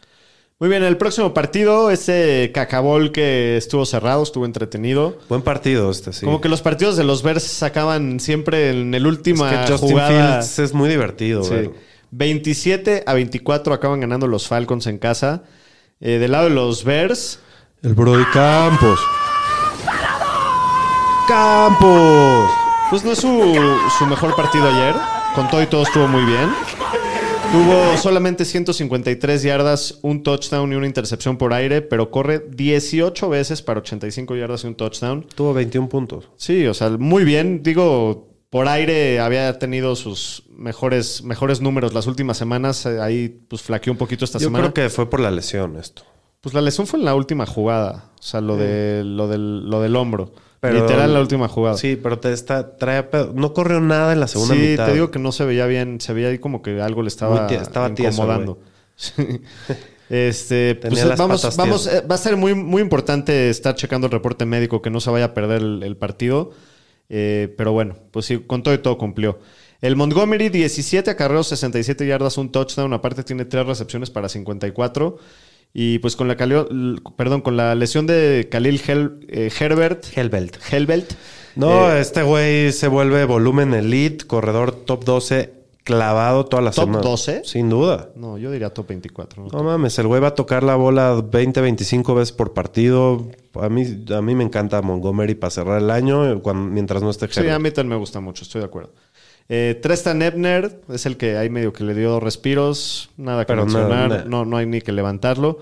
Muy bien, el próximo partido, ese cacabol que estuvo cerrado, estuvo entretenido. Buen partido este, sí. Como que los partidos de los Bears sacaban siempre en el es última que Justin jugada. Fields es muy divertido, Sí. ver. 27 a 24 acaban ganando los Falcons en casa. Eh, del lado de los Bears, El Brody Campos. Campos. pues no es su, su mejor partido ayer. Con todo y todo estuvo muy bien. Tuvo solamente 153 yardas, un touchdown y una intercepción por aire, pero corre 18 veces para 85 yardas y un touchdown. Tuvo 21 puntos. Sí, o sea, muy bien. Digo, por aire había tenido sus mejores, mejores números las últimas semanas. Ahí pues flaqueó un poquito esta Yo semana. creo que fue por la lesión esto. Pues la lesión fue en la última jugada. O sea, lo, de, lo, del, lo del hombro. Pero- Literal la última jugada. Sí, pero te está, trae pedo. No corrió nada en la segunda Sí, mitad. te digo que no se veía bien. Se veía ahí como que algo le estaba, tie- estaba tieso, incomodando. este, Tenía pues, vamos, vamos, eh, va a ser muy, muy importante estar checando el reporte médico, que no se vaya a perder el, el partido. Eh, pero bueno, pues sí, con todo y todo cumplió. El Montgomery, 17 acarreos, 67 yardas, un touchdown. Aparte tiene tres recepciones para 54. Y pues con la, calio- perdón, con la lesión de Khalil Hel- eh, Herbert, Hellbelt. Helbelt, No, eh, este güey se vuelve volumen elite, corredor top 12, clavado toda la ¿Top semana. 12? Sin duda. no, yo diría top 24. ¿no? No mames, el güey va a tocar la bola 20, 25 veces por partido. A mí, a mí me encanta Montgomery para cerrar el año cuando- mientras no esté Sí, a Herbert. mí también me gusta mucho, estoy de acuerdo. Eh, Trestan Ebner es el que ahí medio que le dio dos respiros, nada que Pero mencionar, nada. No, no hay ni que levantarlo.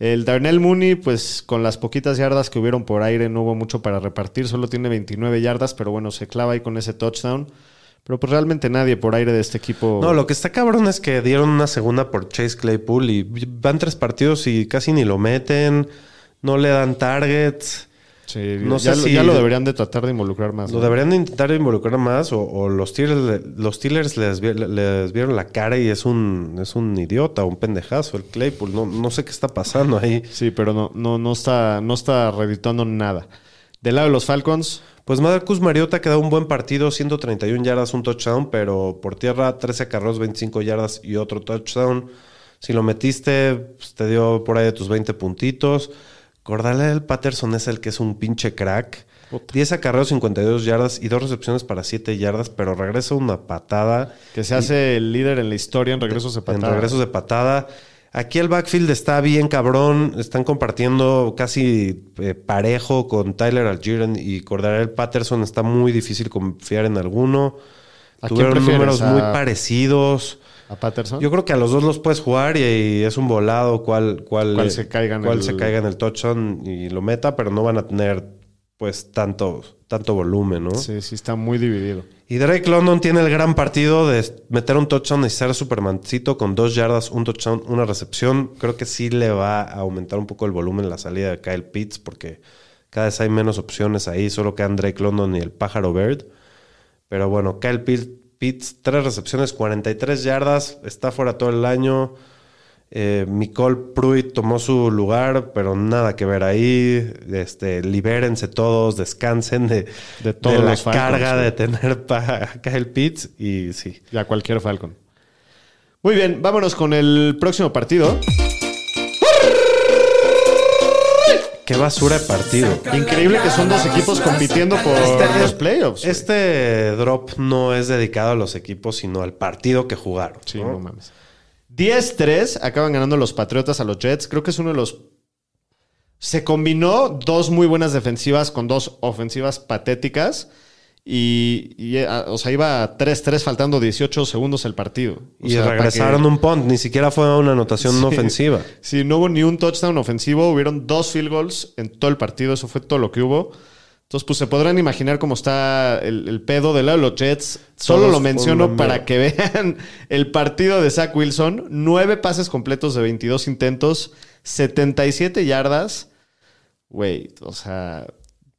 El Darnell Mooney, pues con las poquitas yardas que hubieron por aire, no hubo mucho para repartir, solo tiene 29 yardas, pero bueno, se clava ahí con ese touchdown. Pero pues realmente nadie por aire de este equipo. No, lo que está cabrón es que dieron una segunda por Chase Claypool y van tres partidos y casi ni lo meten, no le dan targets. Sí, no ya, sé lo- si- ya lo deberían de tratar de involucrar más. Lo ¿no? deberían de intentar involucrar más o, o los Steelers, le- los Steelers les, les vieron la cara y es un, es un idiota, un pendejazo el Claypool. No, no sé qué está pasando ahí. Sí, pero no, no, no está, no está redituando nada. Del lado de los Falcons, Pues Marcus Mariota quedó un buen partido, 131 yardas, un touchdown, pero por tierra 13 carros, 25 yardas y otro touchdown. Si lo metiste, pues, te dio por ahí de tus 20 puntitos. Cordell Patterson es el que es un pinche crack. 10 acarreos, 52 yardas y dos recepciones para 7 yardas, pero regresa una patada. que se hace el líder en la historia en regresos de En patada. regresos de patada. Aquí el backfield está bien cabrón. Están compartiendo casi eh, parejo con Tyler Algiron y Cordarel Patterson. Está muy difícil confiar en alguno. ¿A quién Tuvieron números ¿A- muy parecidos. ¿A Patterson? Yo creo que a los dos los puedes jugar y, y es un volado cuál, cuál, Cuál se caiga en cuál el- se caiga en el touchdown y lo meta, pero no van a tener pues tanto, tanto volumen, ¿no? Sí, sí, está muy dividido. Y Drake London tiene el gran partido de meter un touchdown y ser Supermancito con dos yardas, un touchdown, una recepción. Creo que sí le va a aumentar un poco el volumen la salida de Kyle Pitts porque cada vez hay menos opciones ahí. Solo quedan Drake London y el pájaro Bird. Pero bueno, Kyle Pitts, tres recepciones, 43 yardas, está fuera todo el año. Eh, Nicole Pruitt tomó su lugar, pero nada que ver ahí. Este, libérense todos, descansen de, De la Falcons, carga sí. de tener para Kyle Pitts. Y sí. Ya cualquier Falcon. Muy bien, vámonos con el próximo partido. Qué basura de partido. Increíble que son dos equipos compitiendo por los playoffs. Este drop no es dedicado a los equipos, sino al partido que jugaron. Sí, ¿no? no mames. 10-3 acaban ganando los Patriotas a los Jets. Creo que es uno de los. Se combinó dos muy buenas defensivas con dos ofensivas patéticas. Y, y, eh, o sea, iba 3-3 faltando 18 segundos el partido. O Y sea, regresaron que- un punt, ni siquiera fue una anotación Sí. ofensiva. Sí, no hubo ni un touchdown ofensivo, hubieron dos field goals en todo el partido, eso fue todo lo que hubo. Entonces, pues se podrán imaginar cómo está el, el pedo del lado de los Jets. Solo Todos lo menciono para que vean el partido de Zach Wilson. Nueve pases completos de 22 intentos, 77 yardas. Güey, o sea,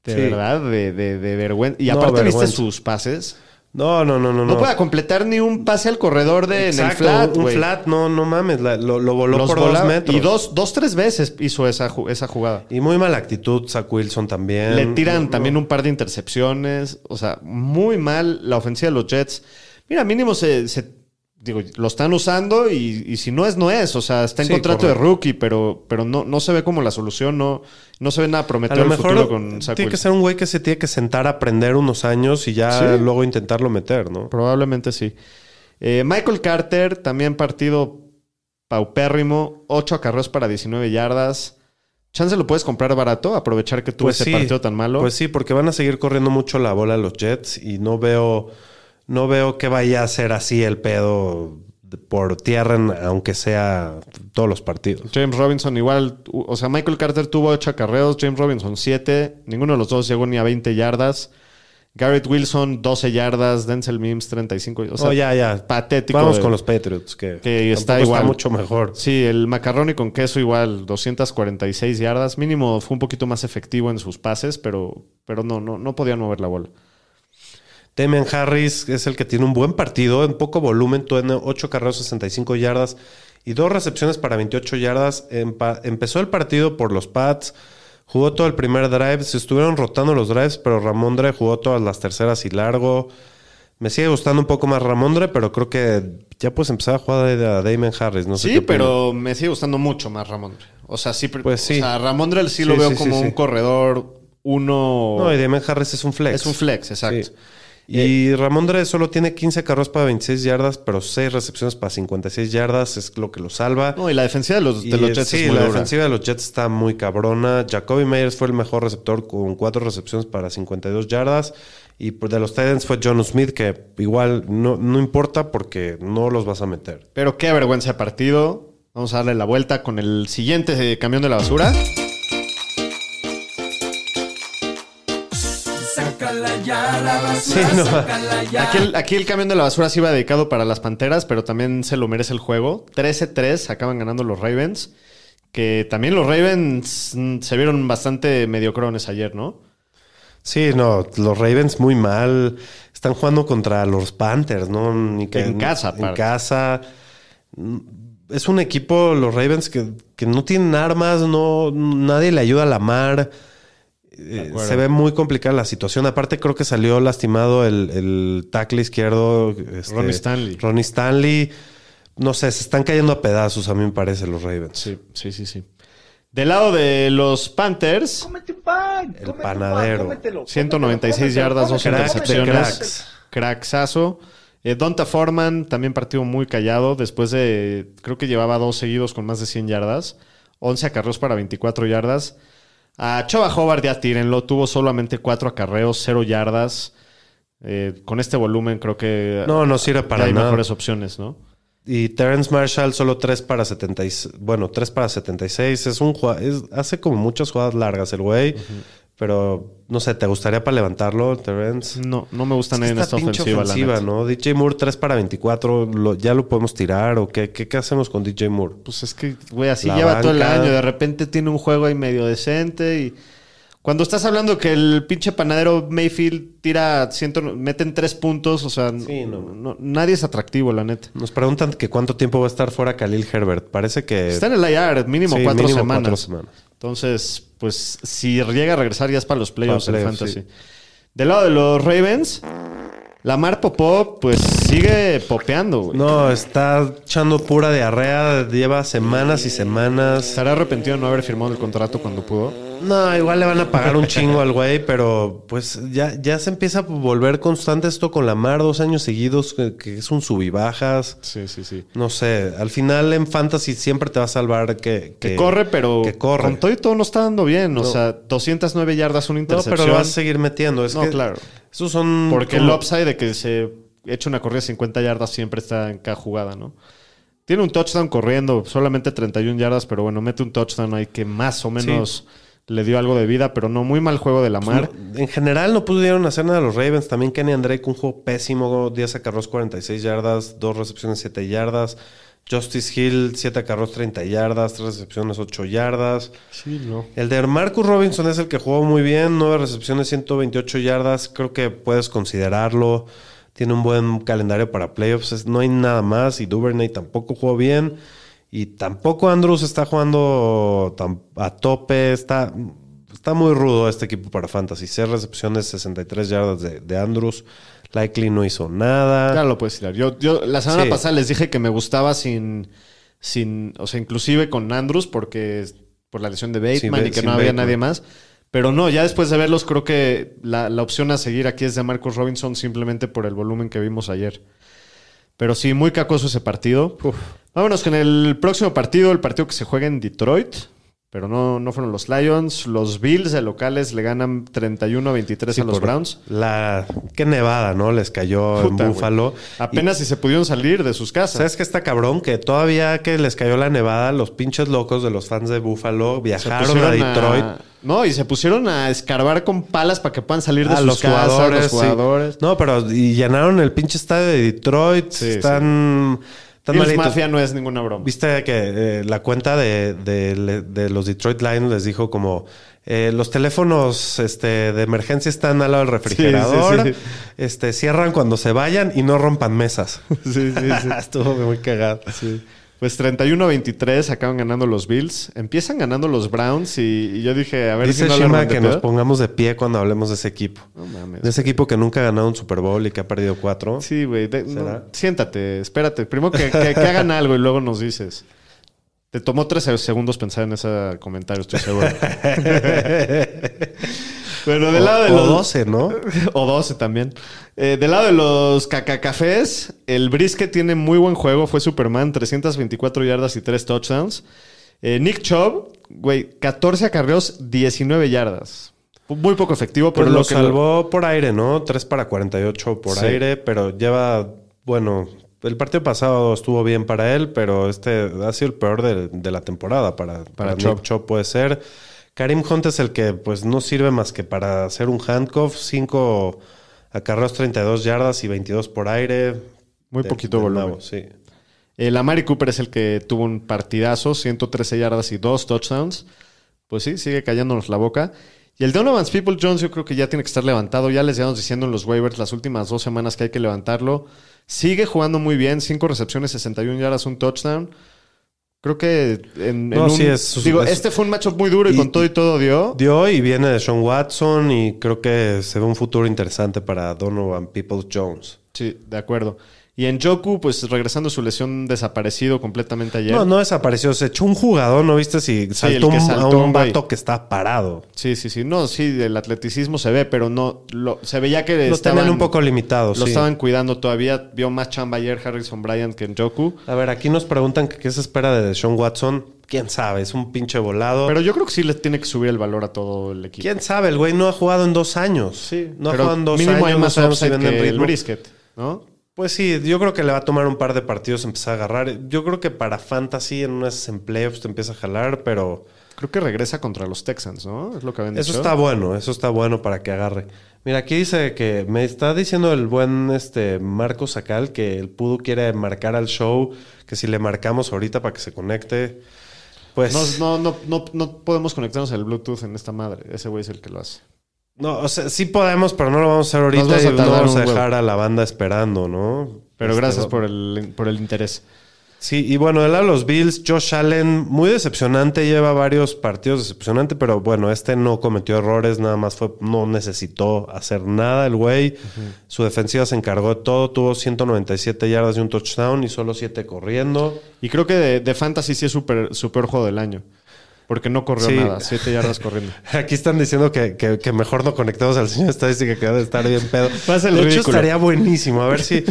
de Sí. verdad, de, de- de vergüenza. Y No, aparte, ¿viste sus pases? No, no, no, no. No, no. puede completar ni un pase al corredor de, en el Exacto, flat, un flat, no, no mames, la- lo, lo voló Los por volaba- dos metros. Y dos, dos, tres veces hizo esa, esa jugada. Y muy mala actitud, Zach Wilson también. Le tiran No, también un par de intercepciones. O sea, muy mal la ofensiva de los Jets. Mira, mínimo se, se- digo, lo están usando y, y si no es, no es. O sea, está en Sí, contrato correcto. de rookie, pero, pero no, no se ve como la solución. No, no se ve nada A prometedor lo el mejor futuro con Zach tiene que ser un güey que se tiene que sentar a aprender unos años y ya Sí. luego intentarlo meter, ¿no? Probablemente sí. Eh, Michael Carter, también partido paupérrimo. 8 acarreos para 19 yardas. Chance lo puedes comprar barato, aprovechar que tuvo Pues ese sí. partido tan malo. Pues sí, porque van a seguir corriendo mucho la bola los Jets y no veo, no veo que vaya a ser así el pedo por tierra, aunque sea todos los partidos. James Robinson igual, o sea, Michael Carter tuvo 8 acarreos, James Robinson 7, ninguno de los dos llegó ni a 20 yardas. Garrett Wilson 12 yardas, Denzel Mims 35, o sea, oh, ya, ya. patético. Vamos de- con los Patriots, que, que está igual. mucho mejor. Sí, el macarrón con queso igual, 246 yardas, mínimo fue un poquito más efectivo en sus pases, pero, pero no, no, no podían mover la bola. Damian Harris es el que tiene un buen partido, en poco volumen, tiene 8 carreras, 65 yardas y dos recepciones para 28 yardas. Empezó el partido por los Pats, jugó todo el primer drive, se estuvieron rotando los drives, pero Ramondre jugó todas las terceras y largo. Me sigue gustando un poco más Ramondre, pero creo que ya puedes empezar a jugar a Damian Harris. No sé qué Sí, opinas. pero me sigue gustando mucho más Ramondre. O sea, sí, Pues sí. O sea, Ramondre sí, lo Sí, veo sí, sí, como sí. un corredor uno... No, y Damian Harris es un flex. Es un flex, exacto. Y Ramondre solo tiene 15 carros para 26 yardas, pero 6 recepciones para 56 yardas, es lo que lo salva. No, y la defensiva de los, de Y, los eh, Jets sí, es muy la dura. defensiva de los Jets está muy cabrona. Jacoby Meyers fue el mejor receptor con 4 recepciones para 52 yardas. Y por- de los Titans fue John Smith, que igual no, no importa porque no los vas a meter. Pero qué vergüenza de partido. Vamos a darle la vuelta con el siguiente eh, camión de la basura. Sí, no. Aquí el, aquí el camión de la basura sí iba dedicado para las Panteras, pero también se lo merece el juego. 13-3 acaban ganando los Ravens. Que también los Ravens mm, se vieron bastante mediocrones ayer, ¿no? Sí, no, los Ravens muy mal. Están jugando contra los Panthers, ¿no? Ni que- En casa, En casa. Mm, Es un equipo, los Ravens, que, que no tienen armas, no, nadie le ayuda a la mar. Eh, se ve muy complicada la situación. Aparte, creo que salió lastimado el, el tackle izquierdo. este, Ronnie Stanley. Ronnie Stanley. No sé, se están cayendo a pedazos, a mí me parece, los Ravens. Sí, sí, sí, sí. Del lado de los Panthers, Cómete un pan. El cómete un pan, panadero. cómetelo, 196 cómetelo, yardas, dos intercepciones. cracks. Cracksazo. Eh, Donta Foreman también partido muy callado después de, creo que llevaba dos seguidos con más de 100 yardas. 11 acarreos para 24 yardas. A Chava Hobart ya tírenlo, tuvo solamente 4 acarreos, 0 yardas. Eh, con este volumen creo que No, no sirve para hay nada. mejores opciones, ¿no? Y Terrence Marshall solo 3 para 76. Bueno, 3 para 76. Es un es- hace como muchas jugadas largas el güey. Pero no sé, ¿te gustaría para levantarlo, Terrence? No, no me gusta Es nadie en esta ofensiva, la. ¿no? DJ Moore 3 para 24. lo- ¿Ya lo podemos tirar o qué, qué, qué hacemos con DJ Moore? Pues es que, güey, así La lleva todo el año. De repente tiene un juego ahí medio decente y... Cuando estás hablando que el pinche panadero Mayfield tira, ciento, meten tres puntos, o sea, Sí, no. no- nadie es atractivo, la neta. Nos preguntan que cuánto tiempo va a estar fuera Khalil Herbert. Parece que... Está en el IR, mínimo Sí, cuatro mínimo semanas. cuatro semanas. Entonces, pues si llega a regresar ya es para los playoffs Para en playoffs, fantasy. Del lado de los Ravens, Lamar Popó, pues sigue popeando, güey. No, está echando pura diarrea. Lleva semanas y semanas. ¿Estará arrepentido de no haber firmado el contrato cuando pudo? No, igual le van a pagar un chingo al güey, pero pues ya, ya se empieza a volver constante esto con Lamar dos años seguidos, que, que es un sub y bajas. Sí, sí, sí. No sé, al final en fantasy siempre te va a salvar que... Que, corre, pero que corre. con todo y todo no está dando bien. O No. sea, 209 yardas, una No, intercepción. pero lo vas a seguir metiendo. Es No, que claro. Esos son... Porque como- el upside de que se eche una corrida de 50 yardas siempre está en cada jugada, ¿no? Tiene un touchdown corriendo, solamente 31 yardas, pero bueno, mete un touchdown ahí que más o menos le dio algo de vida, pero no, muy mal juego de Lamar. No, en general no pudieron hacer nada los Ravens. También Kenny Drake, un juego pésimo. 10 acarros, 46 yardas. Dos recepciones, 7 yardas. Justice Hill, 7 acarros, 30 yardas. 3 recepciones, 8 yardas. Sí, no. El de Marcus Robinson es el que jugó muy bien. 9 recepciones, 128 yardas. Creo que puedes considerarlo. Tiene un buen calendario para playoffs. No hay nada más. Y Duvernay tampoco jugó bien. Y tampoco Andrews está jugando a tope. Está, está muy rudo este equipo para Fantasy. 6 recepciones, 63 yardas de, de Andrews. Likely no hizo nada. Ya lo puedes tirar. Yo, yo la semana Sí. pasada les dije que me gustaba sin, sin, o sea, inclusive con Andrews porque por la lesión de Bateman y que no había Bateman. nadie más. Pero no, ya después de verlos creo que la, la opción a seguir aquí es de Marcus Robinson simplemente por el volumen que vimos ayer. Pero sí, muy cacoso ese partido. Vámonos con el próximo partido, el partido que se juega en Detroit. Pero no, no fueron los Lions. Los Bills de locales le ganan 31-23 a los por Browns. La, qué nevada, ¿no? Les cayó en Puta. Búfalo. Apenas si se pudieron salir de sus casas. ¿Sabes qué está cabrón? Que todavía que les cayó la nevada, los pinches locos de los fans de Buffalo Se viajaron a Detroit. No, y se pusieron a escarbar con palas para que puedan salir de a sus los casas, jugadores. los sí. jugadores. No, pero y llenaron el pinche estadio de Detroit. Sí, están, están Bills malitos. Mafia no es ninguna broma. Viste que eh, la cuenta de, de- de los Detroit Lions les dijo como eh, los teléfonos este, de emergencia están al lado del refrigerador. sí, sí. Este, cierran cuando se vayan y no rompan mesas. Sí, sí, sí. Estuvo muy cagado. Pues 31-23 acaban ganando los Bills. Empiezan ganando los Browns y, y yo dije, a ver Dice si no Shima que nos pongamos de pie cuando hablemos de ese equipo. No mames. De ese equipo que nunca ha ganado un Super Bowl y que ha perdido cuatro. Sí, güey. no, siéntate, espérate. Primero que, que- que hagan algo y luego nos dices. Te tomó 13 segundos pensar en ese comentario, estoy seguro. bueno, del lado de o los... 12, ¿no? o 12 también. Eh, del lado de los cacacafés, el Brisket tiene muy buen juego. Fue Superman, 324 yardas y 3 touchdowns. Eh, Nick Chubb, güey, 14 acarreos, 19 yardas. Muy poco efectivo, pero Pero lo salvó por aire, ¿no? 3 para 48 por Sí. aire, pero lleva, bueno, el partido pasado estuvo bien para él, pero este ha sido el peor de, de la temporada para, para, Chubb. Nick Chubb puede ser. Karim Hunt es el que pues no sirve más que para hacer un handcuff, 5 acarreos 32 yardas y 22 por aire. Muy De- poquito de volumen. nuevo, sí. El Amari Cooper es el que tuvo un partidazo, 113 yardas y 2 touchdowns. Pues sí, sigue callándonos la boca. Y el Donovan's People Jones yo creo que ya tiene que estar levantado. Ya les llevamos diciendo en los waivers las últimas dos semanas que hay que levantarlo. Sigue jugando muy bien, 5 recepciones, 61 yardas, un touchdown. Creo que en, en No, un- sí, es- digo, es- este fue un matchup muy duro y, y- con todo y todo dio. Dio y viene de Sean Watson y creo que se ve un futuro interesante para Donovan Peoples Jones. Sí, de acuerdo. Y en Joku, pues regresando a su lesión desaparecido completamente ayer. No, no desapareció. Se echó un jugador, ¿no viste? Si saltó, un- saltó, a un vato que está parado. Sí, sí, sí. No, sí, el atleticismo se ve, pero no. Lo, se veía que Lo estaban, tenían un poco limitado, Lo sí. estaban cuidando todavía. Vio más chamba ayer Harrison Bryant que en Joku. A ver, aquí nos preguntan que qué se espera de Sean Watson. ¿Quién sabe? Es un pinche volado. Pero yo creo que sí le tiene que subir el valor a todo el equipo. ¿Quién sabe? El güey no ha jugado en dos años. Sí, no ha jugado en dos mínimo años. hay no más vende que el brisket, ¿no? Pues sí, yo creo que le va a tomar un par de partidos empezar a agarrar. Yo creo que para Fantasy en unas en playoffs te empieza a jalar, pero Creo que regresa contra los Texans, ¿no? Es lo que habían eso está bueno, eso está bueno para que agarre. Mira, aquí dice que me está diciendo el buen este Marco Sacal que el Pudu quiere marcar al show, que si le marcamos ahorita para que se conecte. Pues No, no, no, no, no podemos conectarnos al Bluetooth en esta madre. Ese güey es el que lo hace. No, o sea, sí podemos, pero no lo vamos a hacer ahorita vamos a y no vamos a huevo. dejar a la banda esperando, ¿no? Pero Este, gracias por el, por el interés. Sí, y bueno, lado de los Bills, Josh Allen, muy decepcionante, lleva varios partidos decepcionante, pero bueno, este no cometió errores, nada más fue, no necesitó hacer nada el güey. Su defensiva se encargó de todo, tuvo 197 yardas y un touchdown y solo 7 corriendo. Y creo que de, de Fantasy sí es super, su peor juego del año. Porque no corrió Sí. nada. Siete yardas corriendo. Aquí están diciendo que, que- que mejor no conectemos al señor estadística que debe de estar bien pedo. Pasa el de hecho, ridículo. estaría buenísimo. A ver si.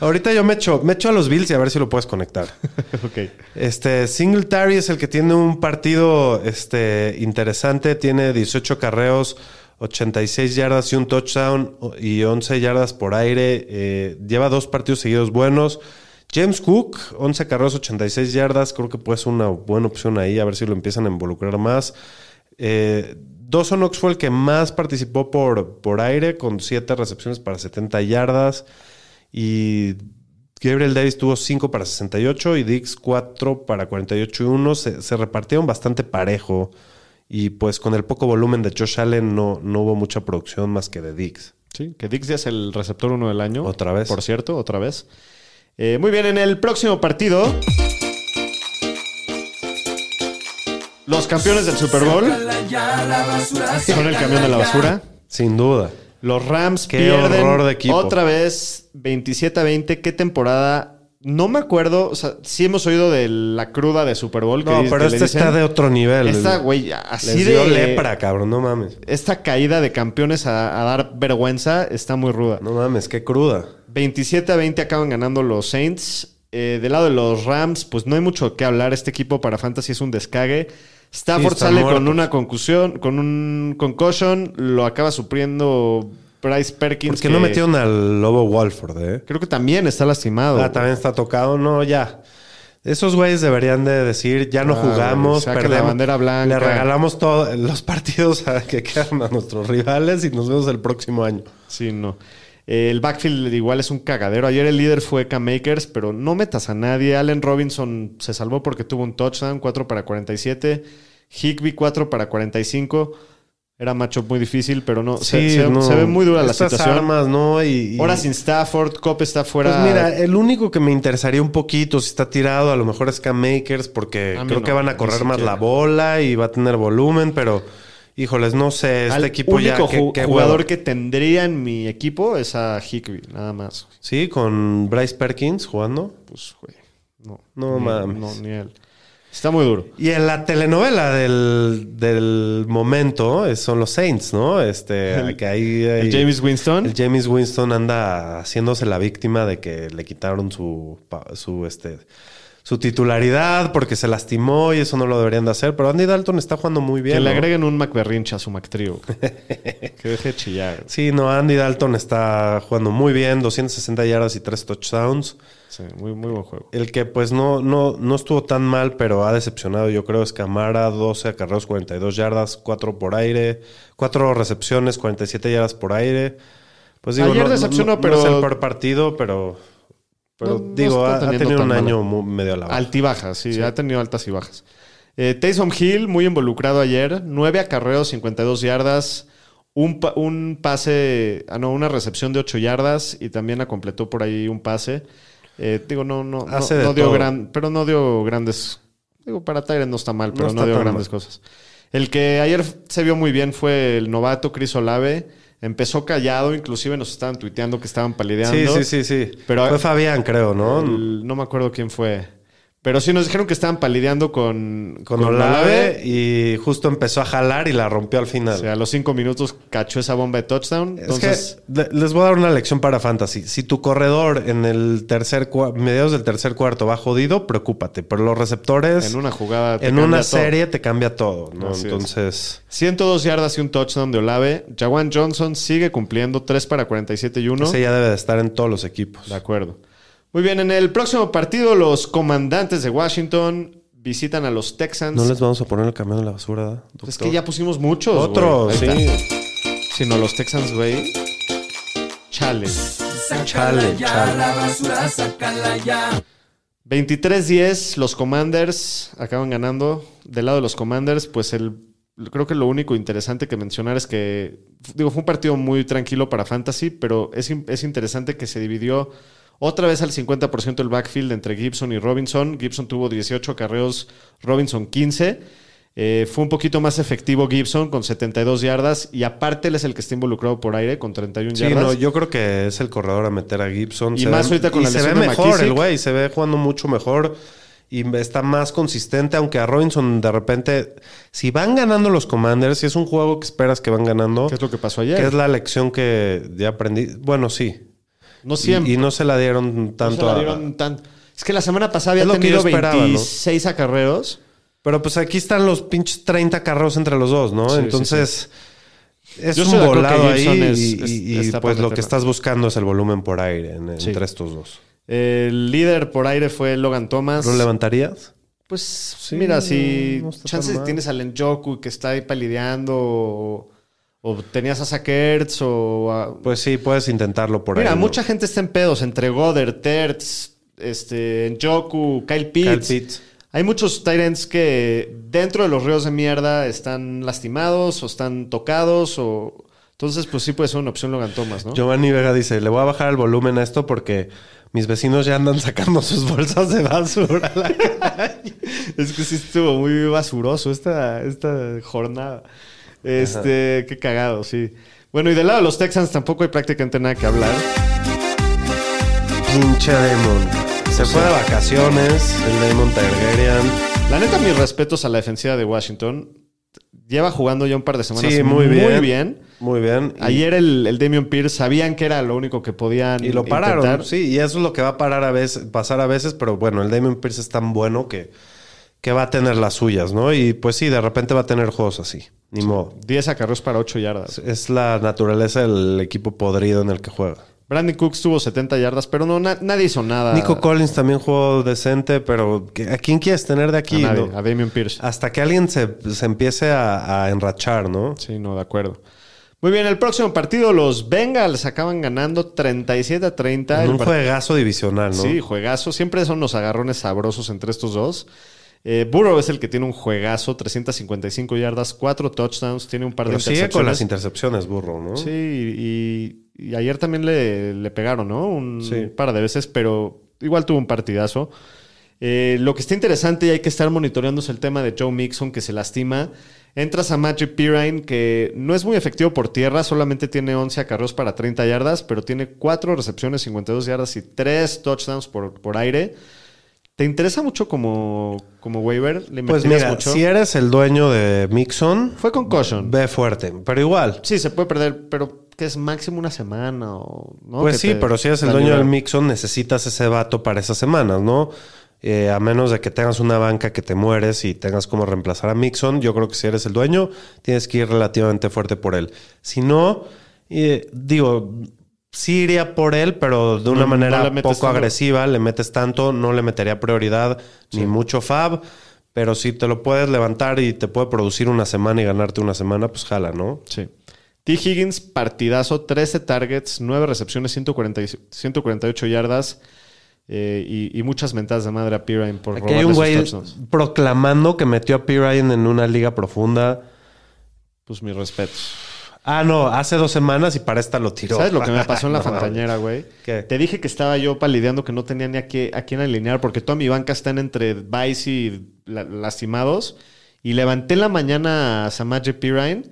ahorita yo me echo, me echo a los Bills y a ver si lo puedes conectar. ok. Este, Singletary es el que tiene un partido este, interesante. Tiene 18 carreos, 86 yardas y un touchdown y 11 yardas por aire. Eh, lleva dos partidos seguidos buenos. James Cook, 11 carreos, 86 yardas. Creo que puede ser una buena opción ahí, a ver si lo empiezan a involucrar más. Eh, Dawson Knox fue el que más participó por, por aire, con 7 recepciones para 70 yardas. Y Gabriel Davis tuvo 5 para 68 y Dix 4 para 48 y 1. Se, se repartieron bastante parejo. Y pues con el poco volumen de Josh Allen no, no hubo mucha producción más que de Dix. Sí, que Dix ya es el receptor uno del año. Otra vez. Por cierto, otra vez. Eh, muy bien, en el próximo partido. Los campeones del Super Bowl son el camión de la basura. Sin duda. Los Rams Qué pierden horror de equipo. otra vez 27 a 20. ¿Qué temporada? No me acuerdo. O sea, sí hemos oído de la cruda de Super Bowl. que No, dice- pero este dicen- está de otro nivel. Esta, güey, así Les de. lepra, cabrón. No mames. Esta caída de campeones a, a dar vergüenza está muy ruda. No mames, qué cruda. 27 a 20 acaban ganando los Saints. Eh, del lado de los Rams, pues no hay mucho que hablar. Este equipo para Fantasy es un descague. Stafford Sí, sale muerto. con una concusión, con un concussion. Lo acaba supliendo Bryce Perkins. ¿Por qué no que metieron al Lobo Walford, eh? Creo que también está lastimado. Ah, también está tocado. No, ya. Esos güeyes deberían de decir, ya no Ah, jugamos, saca la perdemos. bandera blanca. Le regalamos todos los partidos a que quedan a nuestros rivales y nos vemos el próximo año. Sí, no. El backfield igual es un cagadero. Ayer el líder fue Cam Makers, pero no metas a nadie. Allen Robinson se salvó porque tuvo un touchdown, 4 para 47. Higby 4 para 45. Era matchup muy difícil, pero no. se, se- no. se ve muy dura la Estas situación. armas, ¿no? Y, y- Ahora sin Stafford, Cop está fuera. Pues mira, el único que me interesaría un poquito si está tirado, a lo mejor es Cam Makers, porque creo no, que van a correr más la bola y va a tener volumen, pero híjoles, no sé, este Al equipo ya. único qué- ju- qué jugador que tendría en mi equipo es a Higby, nada más. Sí, con Bryce Perkins jugando. Pues, güey. No, No ni- mames. No, ni él. Está muy duro. Y en la telenovela del, del momento eh, son los Saints, ¿no? Este, El- que ahí, ahí- El James Winston. el James Winston anda haciéndose la víctima de que le quitaron su, su, este, su titularidad porque se lastimó y eso no lo deberían de hacer. Pero Andy Dalton está jugando muy bien. que le ¿no? agreguen un McBerrinch a su McTrio. que deje de chillar. Sí, no, Andy Dalton está jugando muy bien, 260 yardas y 3 touchdowns. Sí, muy, muy buen juego. El que pues no, no, no estuvo tan mal, pero ha decepcionado, yo creo, es Camara, 12 acarreos, 42 yardas, 4 por aire, 4 recepciones, 47 yardas por aire. Pues digo, Ayer no, decepcionó, no- pero- no es el peor partido, pero, pero No, digo, ha, tenido un año medio a la baja. Altibajas, sí, ha tenido altas y bajas. Eh, Taysom Hill, muy involucrado ayer. 9 acarreos, 52 yardas. Un, pa- un pase, ah, no, una recepción de 8 yardas y también la completó por ahí un pase. Eh, digo, no, no, no, Hace de no dio gran, pero no dio grandes. Digo, para Tyrant no está mal, pero no, dio grandes mal. cosas. El que ayer se vio muy bien fue el novato Chris Olave. Empezó callado, inclusive nos estaban tuiteando que estaban Sí, palideando. sí, sí, sí. Pero- Fue Fabián, creo, ¿no? El- no me acuerdo quién fue. Pero sí nos dijeron que estaban palideando con, Con Olave y justo empezó a jalar y la rompió al final. O sea, a los cinco minutos cachó esa bomba de touchdown. Es Entonces, que le- les voy a dar una lección para fantasy. Si tu corredor en el tercer mediados del tercer cuarto va jodido, preocúpate. Pero los receptores en una jugada. te en cambia una todo. serie te cambia todo, ¿no? Así es. Entonces, 102 yardas y un touchdown de Olave. Jawan Johnson sigue cumpliendo 3 para 47 y 1. ese ya debe de estar en todos los equipos. De acuerdo. Muy bien, en el próximo partido, los comandantes de Washington visitan a los Texans. No les vamos a poner el camión de la basura, ¿verdad, Es doctor? que ya pusimos muchos. Otro, güey. Ahí sí. está. Si no, los Texans, güey. Chale. Chale, chale. 23-10, los Commanders acaban ganando. Del lado de los Commanders, pues el, creo que lo único interesante que mencionar es que, digo, fue un partido muy tranquilo para Fantasy, pero es, es interesante que se dividió otra vez al 50% el backfield entre Gibson y Robinson. Gibson tuvo 18 carreos, Robinson 15. Eh, fue un poquito más efectivo Gibson con 72 yardas y aparte él es el que está involucrado por aire con 31 Sí, yardas. no, yo creo que es el corredor a meter a Gibson. Y Se más ve- ahorita con y la se ve mejor McKissick. el güey, se ve jugando mucho mejor y está más consistente, aunque a Robinson de repente, si van ganando los Commanders, si es un juego que esperas que van ganando, ¿Qué es lo que pasó ayer? que es la lección que ya aprendí. Bueno, sí. No siempre. y no se la dieron No tanto se la dieron tan- Es que la semana pasada había tenido esperaba, ¿no? 26 acarreos. Pero pues aquí están los pinches 30 carros entre los dos, ¿no? Sí, sí, Entonces, es Yo un volado ahí es- y, pues lo que estás buscando es el volumen por aire en- Sí. entre estos dos. El líder por aire fue Logan Thomas. ¿Lo levantarías? Pues mira, si no chances tienes al Njoku que está ahí palideando o, o tenías a Sakertz o a- Pues sí, puedes intentarlo por Mira, ahí. ¿no? mucha gente está en pedos entre Goddard, Tertz, este, Njoku, Kyle Pitts. Kyle Pitts. Hay muchos Tyrants que dentro de los ríos de mierda están lastimados o están tocados o... Entonces, pues sí puede ser una opción Logan Thomas, ¿no? Giovanni Vega dice, le voy a bajar el volumen a esto porque mis vecinos ya andan sacando sus bolsas de basura. a la calle". Es que sí estuvo muy basuroso esta, esta jornada. Este, qué cagado, sí. Bueno, y del lado de los Texans tampoco hay prácticamente nada que hablar. Pinche Damon. Se fue de vacaciones, el Damon Targaryen. La neta, mis respetos a la defensiva de Washington. Lleva jugando ya un par de semanas Sí, muy bien. Muy bien. Muy bien. Ayer el, el Damian Pierce sabían que era lo único que podían Y lo pararon, intentar. sí, y eso es lo que va a parar a veces, pasar a veces, pero bueno, el Damon Pierce es tan bueno que, que va a tener las suyas, ¿no? Y pues sí, de repente va a tener juegos así, ni modo. 10 acarreos para 8 yardas. Es la naturaleza del equipo podrido en el que juega. Brandon Cooks tuvo 70 yardas, pero no, na- nadie hizo nada. Nico Collins también jugó decente, pero ¿qué- ¿a quién quieres tener de a, aquí? nadie, no? a Damian Pierce. Hasta que alguien se, se empiece a, a enrachar, ¿no? Sí, no, de acuerdo. Muy bien, el próximo partido, los Bengals acaban ganando 37 a 30. En un juegazo divisional, ¿no? Sí, juegazo. Siempre son los agarrones sabrosos entre estos dos. Eh, Burrow es el que tiene un juegazo, 355 yardas, 4 touchdowns, tiene un par Pero de sigue con las intercepciones. intercepciones, burro, ¿no? Sí, y, y ayer también le, le pegaron, ¿no? Un Sí. par de veces, pero igual tuvo un partidazo. Eh, lo que está interesante y hay que estar monitoreando es el tema de Joe Mixon, que se lastima. Entras a Magic Pirine, que no es muy efectivo por tierra, solamente tiene 11 acarreos para 30 yardas, pero tiene 4 recepciones, 52 yardas y 3 touchdowns por, por aire. ¿Te interesa mucho como, como waiver? ¿Le Pues mira, mucho? si eres el dueño de Mixon, Fue con caution. ve fuerte, pero igual. Sí, se puede perder, pero que es máximo una semana o... ¿no? Pues Que sí, te- pero si eres el dueño del Mixon, necesitas ese vato para esas semanas, ¿no? Eh, a menos de que tengas una banca que te mueres y tengas como reemplazar a Mixon, yo creo que si eres el dueño, tienes que ir relativamente fuerte por él. Si no, eh, digo, sí iría por él, pero de una No- manera poco tanto. agresiva, le metes tanto, no le metería prioridad ni mucho fab. Pero si te lo puedes levantar y te puede producir una semana y ganarte una semana, pues jala, ¿no? Sí. T. Higgins, partidazo, 13 targets, 9 recepciones, 140 y- 148 yardas eh, y, y muchas mentadas de madre a Pirine por Aquí hay un güey proclamando que metió a P. Ryan en una liga profunda. Pues mis respetos. Ah, no, hace dos semanas y para esta lo tiró. ¿Sabes lo que me pasó en la No, Fantañera, güey? Te dije que estaba yo palideando que no tenía ni a, qué, a quién alinear porque toda mi banca está en entre Vice y la- lastimados. Y levanté en la mañana a Samaje Pirine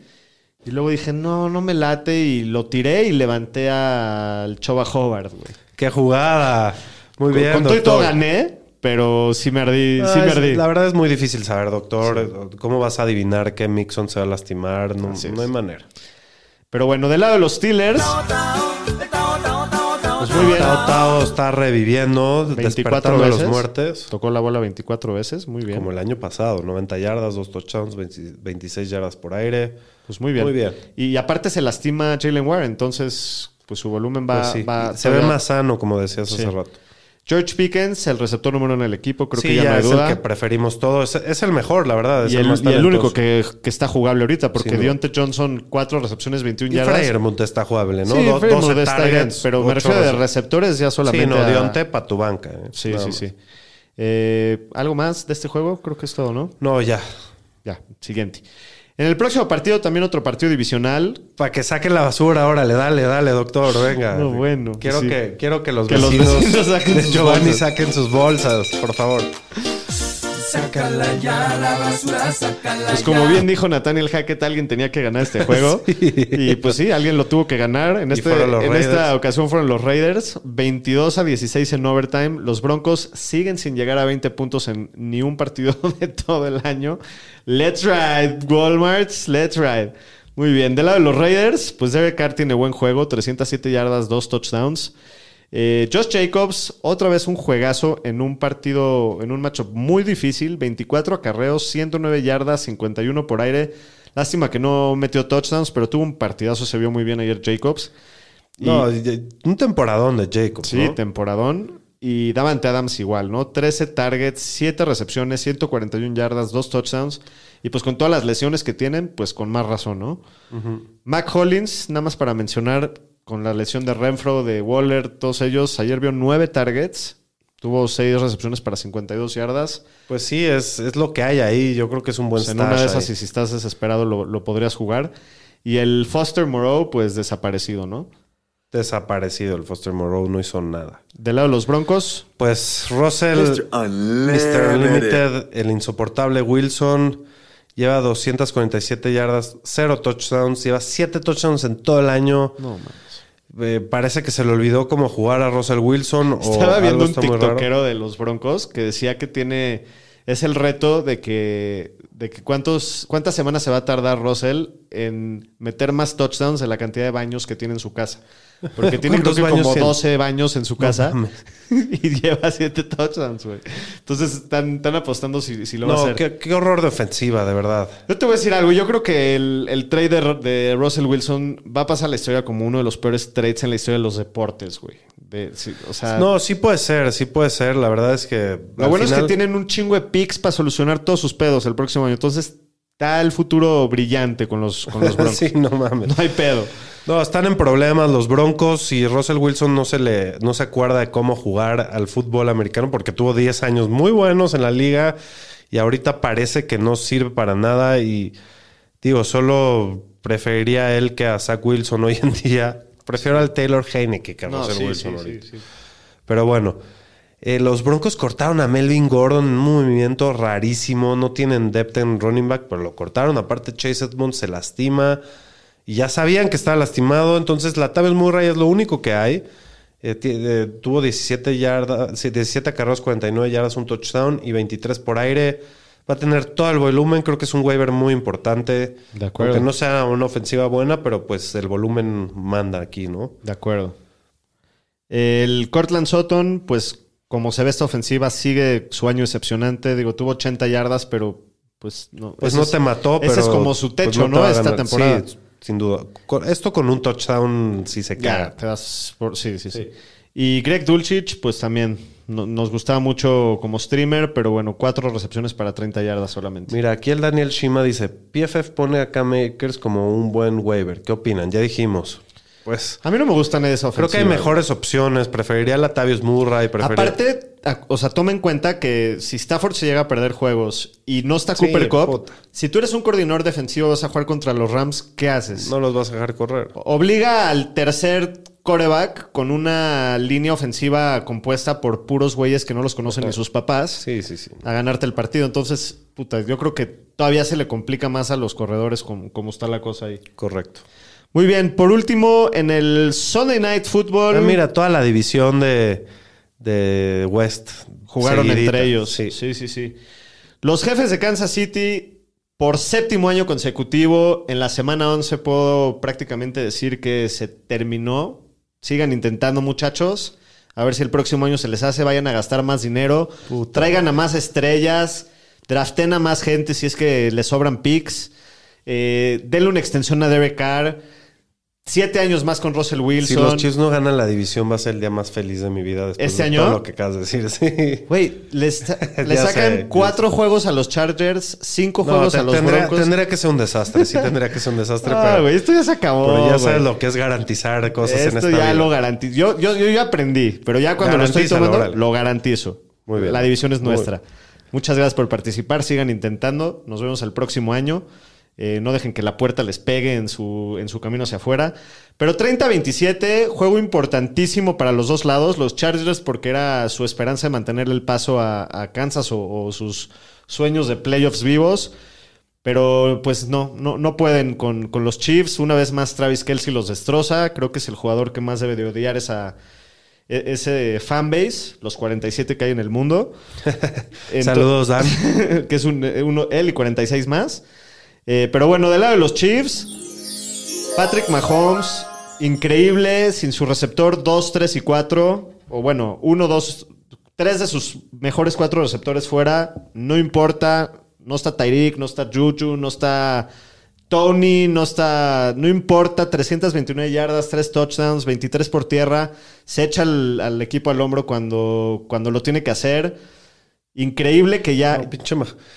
y luego dije, no, no me late y lo tiré y levanté al Choba Hobart, güey. ¡Qué jugada! Muy Con- bien, con todo y todo gané, pero sí me ardí. Ah, sí me es- ardí. la verdad es muy difícil saber, doctor. ¿Cómo vas a adivinar que Mixon se va a lastimar? No, hay manera. Pero bueno, del lado de los Steelers, pues muy bien. Tao Tao está reviviendo, 24 despertando de veces. los muertes. Tocó la bola 24 veces, muy bien. Como el año pasado, 90 yardas, dos touchdowns, 20 26 yardas por aire. Pues muy bien. Muy bien. Y, aparte se lastima Jalen Warren, entonces pues su volumen va... Pues sí, va se ve más sano, como decías Sí. hace rato. George Pickens, el receptor número uno en el equipo, creo sí, que ya, ya no hay es duda. el que preferimos todos. Es, es el mejor, la verdad. Es y el, más y el único que, que está jugable ahorita, porque. Deontay Johnson, cuatro recepciones, 21 Y yardas. Freiermuth está jugable, ¿no? Sí, Do- Freiermuth 12 está targets, pero me refiero de rece- receptores ya solamente Sí, no, a- Dionte para tu banca. ¿eh? Sí, Nada sí, más. sí. Eh, ¿Algo más de este juego? Creo que es todo, ¿no? No, ya. Ya, siguiente. En el próximo partido, también otro partido divisional. Para que saquen la basura, órale, dale, dale, doctor, venga. No, bueno, Quiero, sí. que, quiero que los Que los vecinos, saquen de Giovanni bolsas. saquen sus bolsas, por favor. Pues como bien dijo Nathaniel Hackett, alguien tenía que ganar este juego. Y pues sí, alguien lo tuvo que ganar. En, este- en esta ocasión fueron los Raiders. 22 a 16 en overtime. Los Broncos siguen sin llegar a 20 puntos en ni un partido de todo el año. Let's ride, Walmarts. Let's ride. Muy bien. Del lado de los Raiders, pues Derek Carr tiene buen juego. 307 yardas, dos touchdowns. Eh, Josh Jacobs, otra vez un juegazo en un partido, en un matchup muy difícil. 24 acarreos, 109 yardas, 51 por aire. Lástima que no metió touchdowns, pero tuvo un partidazo, se vio muy bien ayer Jacobs. Y- No, un temporadón de Jacob. Sí, ¿no? temporadón. Y Davante Adams igual, ¿no? 13 targets, 7 recepciones, 141 yardas, 2 touchdowns. Y pues con todas las lesiones que tienen, pues con más razón, ¿no? Mac Hollins, nada más para mencionar, con la lesión de Renfro, de Waller, todos ellos, ayer vio 9 targets, tuvo 6 recepciones para 52 yardas. Pues sí, es, es lo que hay ahí. Yo creo que es un buen Pues en una de esas, ahí. y si estás desesperado, lo, lo podrías jugar. Y el Foster Moreau, pues desaparecido, ¿no? Desaparecido el Foster Moreau, no hizo nada. Del lado de los Broncos, Pues Russell, Mr. Mr. Unlimited. El insoportable Wilson, lleva 247 yardas, 0 touchdowns, lleva 7 touchdowns en todo el año. no mames. Eh, parece que se le olvidó cómo jugar a Russell Wilson. Estaba viendo un tiktokero de los Broncos que decía que tiene. Es el reto de que. De que cuántos, cuántas semanas se va a tardar Russell en meter más touchdowns de la cantidad de baños que tiene en su casa. Porque tiene creo ¿Cuántos que baños como tiene? 12 baños en su casa y lleva 7 touchdowns, güey. Entonces están, están apostando si, si lo va a No, hacer. qué, qué horror de ofensiva, de verdad. Yo te voy a decir algo. Yo creo que el, el trade de, de Russell Wilson va a pasar a la historia como uno de los peores trades en la historia de los deportes, güey. De- sí, o sea, No, sí puede ser, sí puede ser. La verdad es que. Lo bueno es que tienen un chingo de picks para solucionar todos sus pedos el próximo año. Entonces, está el futuro brillante con los, con los Broncos. sí, no mames. No hay pedo. No, están en problemas los Broncos y Russell Wilson no se le no se acuerda de cómo jugar al fútbol americano porque tuvo 10 años muy buenos en la liga y ahorita parece que no sirve para nada y digo, solo preferiría a él que a Zach Wilson hoy en día. Prefiero al Taylor Heineke que a No, Russell sí, Wilson sí, ahorita. sí, sí. Pero bueno, eh, los Broncos cortaron a Melvin Gordon en un movimiento rarísimo. No tienen depth en running back, pero lo cortaron. Aparte, Chase Edmonds se lastima. Y ya sabían que estaba lastimado. Entonces, la Tavis Murray es lo único que hay. Eh, eh, tuvo 17 yardas, sí, 17 carreras, 49 yardas, un touchdown y 23 por aire. Va a tener todo el volumen. Creo que es un waiver muy importante. De acuerdo. Aunque no sea una ofensiva buena, pero pues el volumen manda aquí, ¿no? De acuerdo. El Cortland Sutton, pues, como se ve esta ofensiva, sigue su año decepcionante. Digo, tuvo 80 yardas, pero pues no. Pues no es- te mató, pero. Ese es como su techo, te ¿no? Esta temporada. Sí, sin duda. Esto con un touchdown sí se te das por- sí, sí, sí, Y Greg Dulcich, pues también no- nos gustaba mucho como streamer, pero bueno, cuatro recepciones para 30 yardas solamente. Mira, aquí el Daniel Shima dice: PFF pone a Cam como un buen waiver. ¿Qué opinan? Ya dijimos. Pues. A mí no me gustan esa ofensiva. Creo que hay mejores opciones. Preferiría a Latavius Murray. Preferiría... Aparte, o sea, toma en cuenta que si Stafford se llega a perder juegos y no está Sí, Cooper Cup, puta. si tú eres un coordinador defensivo vas a jugar contra los Rams, ¿qué haces? No los vas a dejar correr. Obliga al tercer coreback con una línea ofensiva compuesta por puros güeyes que no los conocen ni sus papás Sí, sí, sí. a ganarte el partido. Entonces, puta, yo creo que todavía se le complica más a los corredores como, como está la cosa ahí. Correcto. Muy bien, por último, en el Sunday Night Football. Ah, mira, toda la división de, de West. Jugaron seguidita. entre ellos. Sí. Sí. sí, sí, Los jefes de Kansas City, por séptimo año consecutivo, en la semana 11 puedo prácticamente decir que se terminó. Sigan intentando, muchachos. A ver si el próximo año se les hace. Vayan a gastar más dinero. Traigan a más estrellas. Draften a más gente si es que les sobran picks. Eh, denle una extensión a Derek Carr. Siete años más con Russell Si Wilson. los Chiefs no ganan la división, va a ser el día más feliz de mi vida después ¿Este de año? todo lo que acabas de decir. Sí. Güey, le sacan sé. cuatro juegos a los Chargers, cinco No, juegos a los tendría, Broncos. tendría que ser un desastre. Sí, tendría que ser un desastre. Ah, pero, güey, esto ya se acabó. pero ya sabes lo que es garantizar cosas en Esto esta ya vida. lo garantizo. Yo, yo, yo ya aprendí, pero ya cuando lo estoy tomando, órale. lo garantizo. Muy bien. La división es nuestra. Muchas gracias por participar. Sigan intentando. Nos vemos el próximo año. Eh, no dejen que la puerta les pegue en su, en su camino hacia afuera. Pero 30-27, juego importantísimo para los dos lados. Los Chargers, porque era su esperanza de mantenerle el paso a, a Kansas o, o sus sueños de playoffs vivos. Pero pues no, no, no pueden con, con los Chiefs. Una vez más, Travis Kelsey los destroza. Creo que es el jugador que más debe de odiar esa, e- ese fanbase, los 47 que hay en el mundo. Saludos, Dan. que es un, eh, uno, él y 46 más. Eh, pero bueno, del lado de los Chiefs, Patrick Mahomes, increíble, sin su receptor 2, 3 y 4. O bueno, 1, 2, 3 de sus mejores cuatro receptores fuera. No importa, no está Tyreek, no está Juju, no está Tony, no está. No importa, 329 yardas, 3 touchdowns, 23 por tierra. Se echa al, al equipo al hombro cuando, cuando lo tiene que hacer. Increíble que ya. No, pinche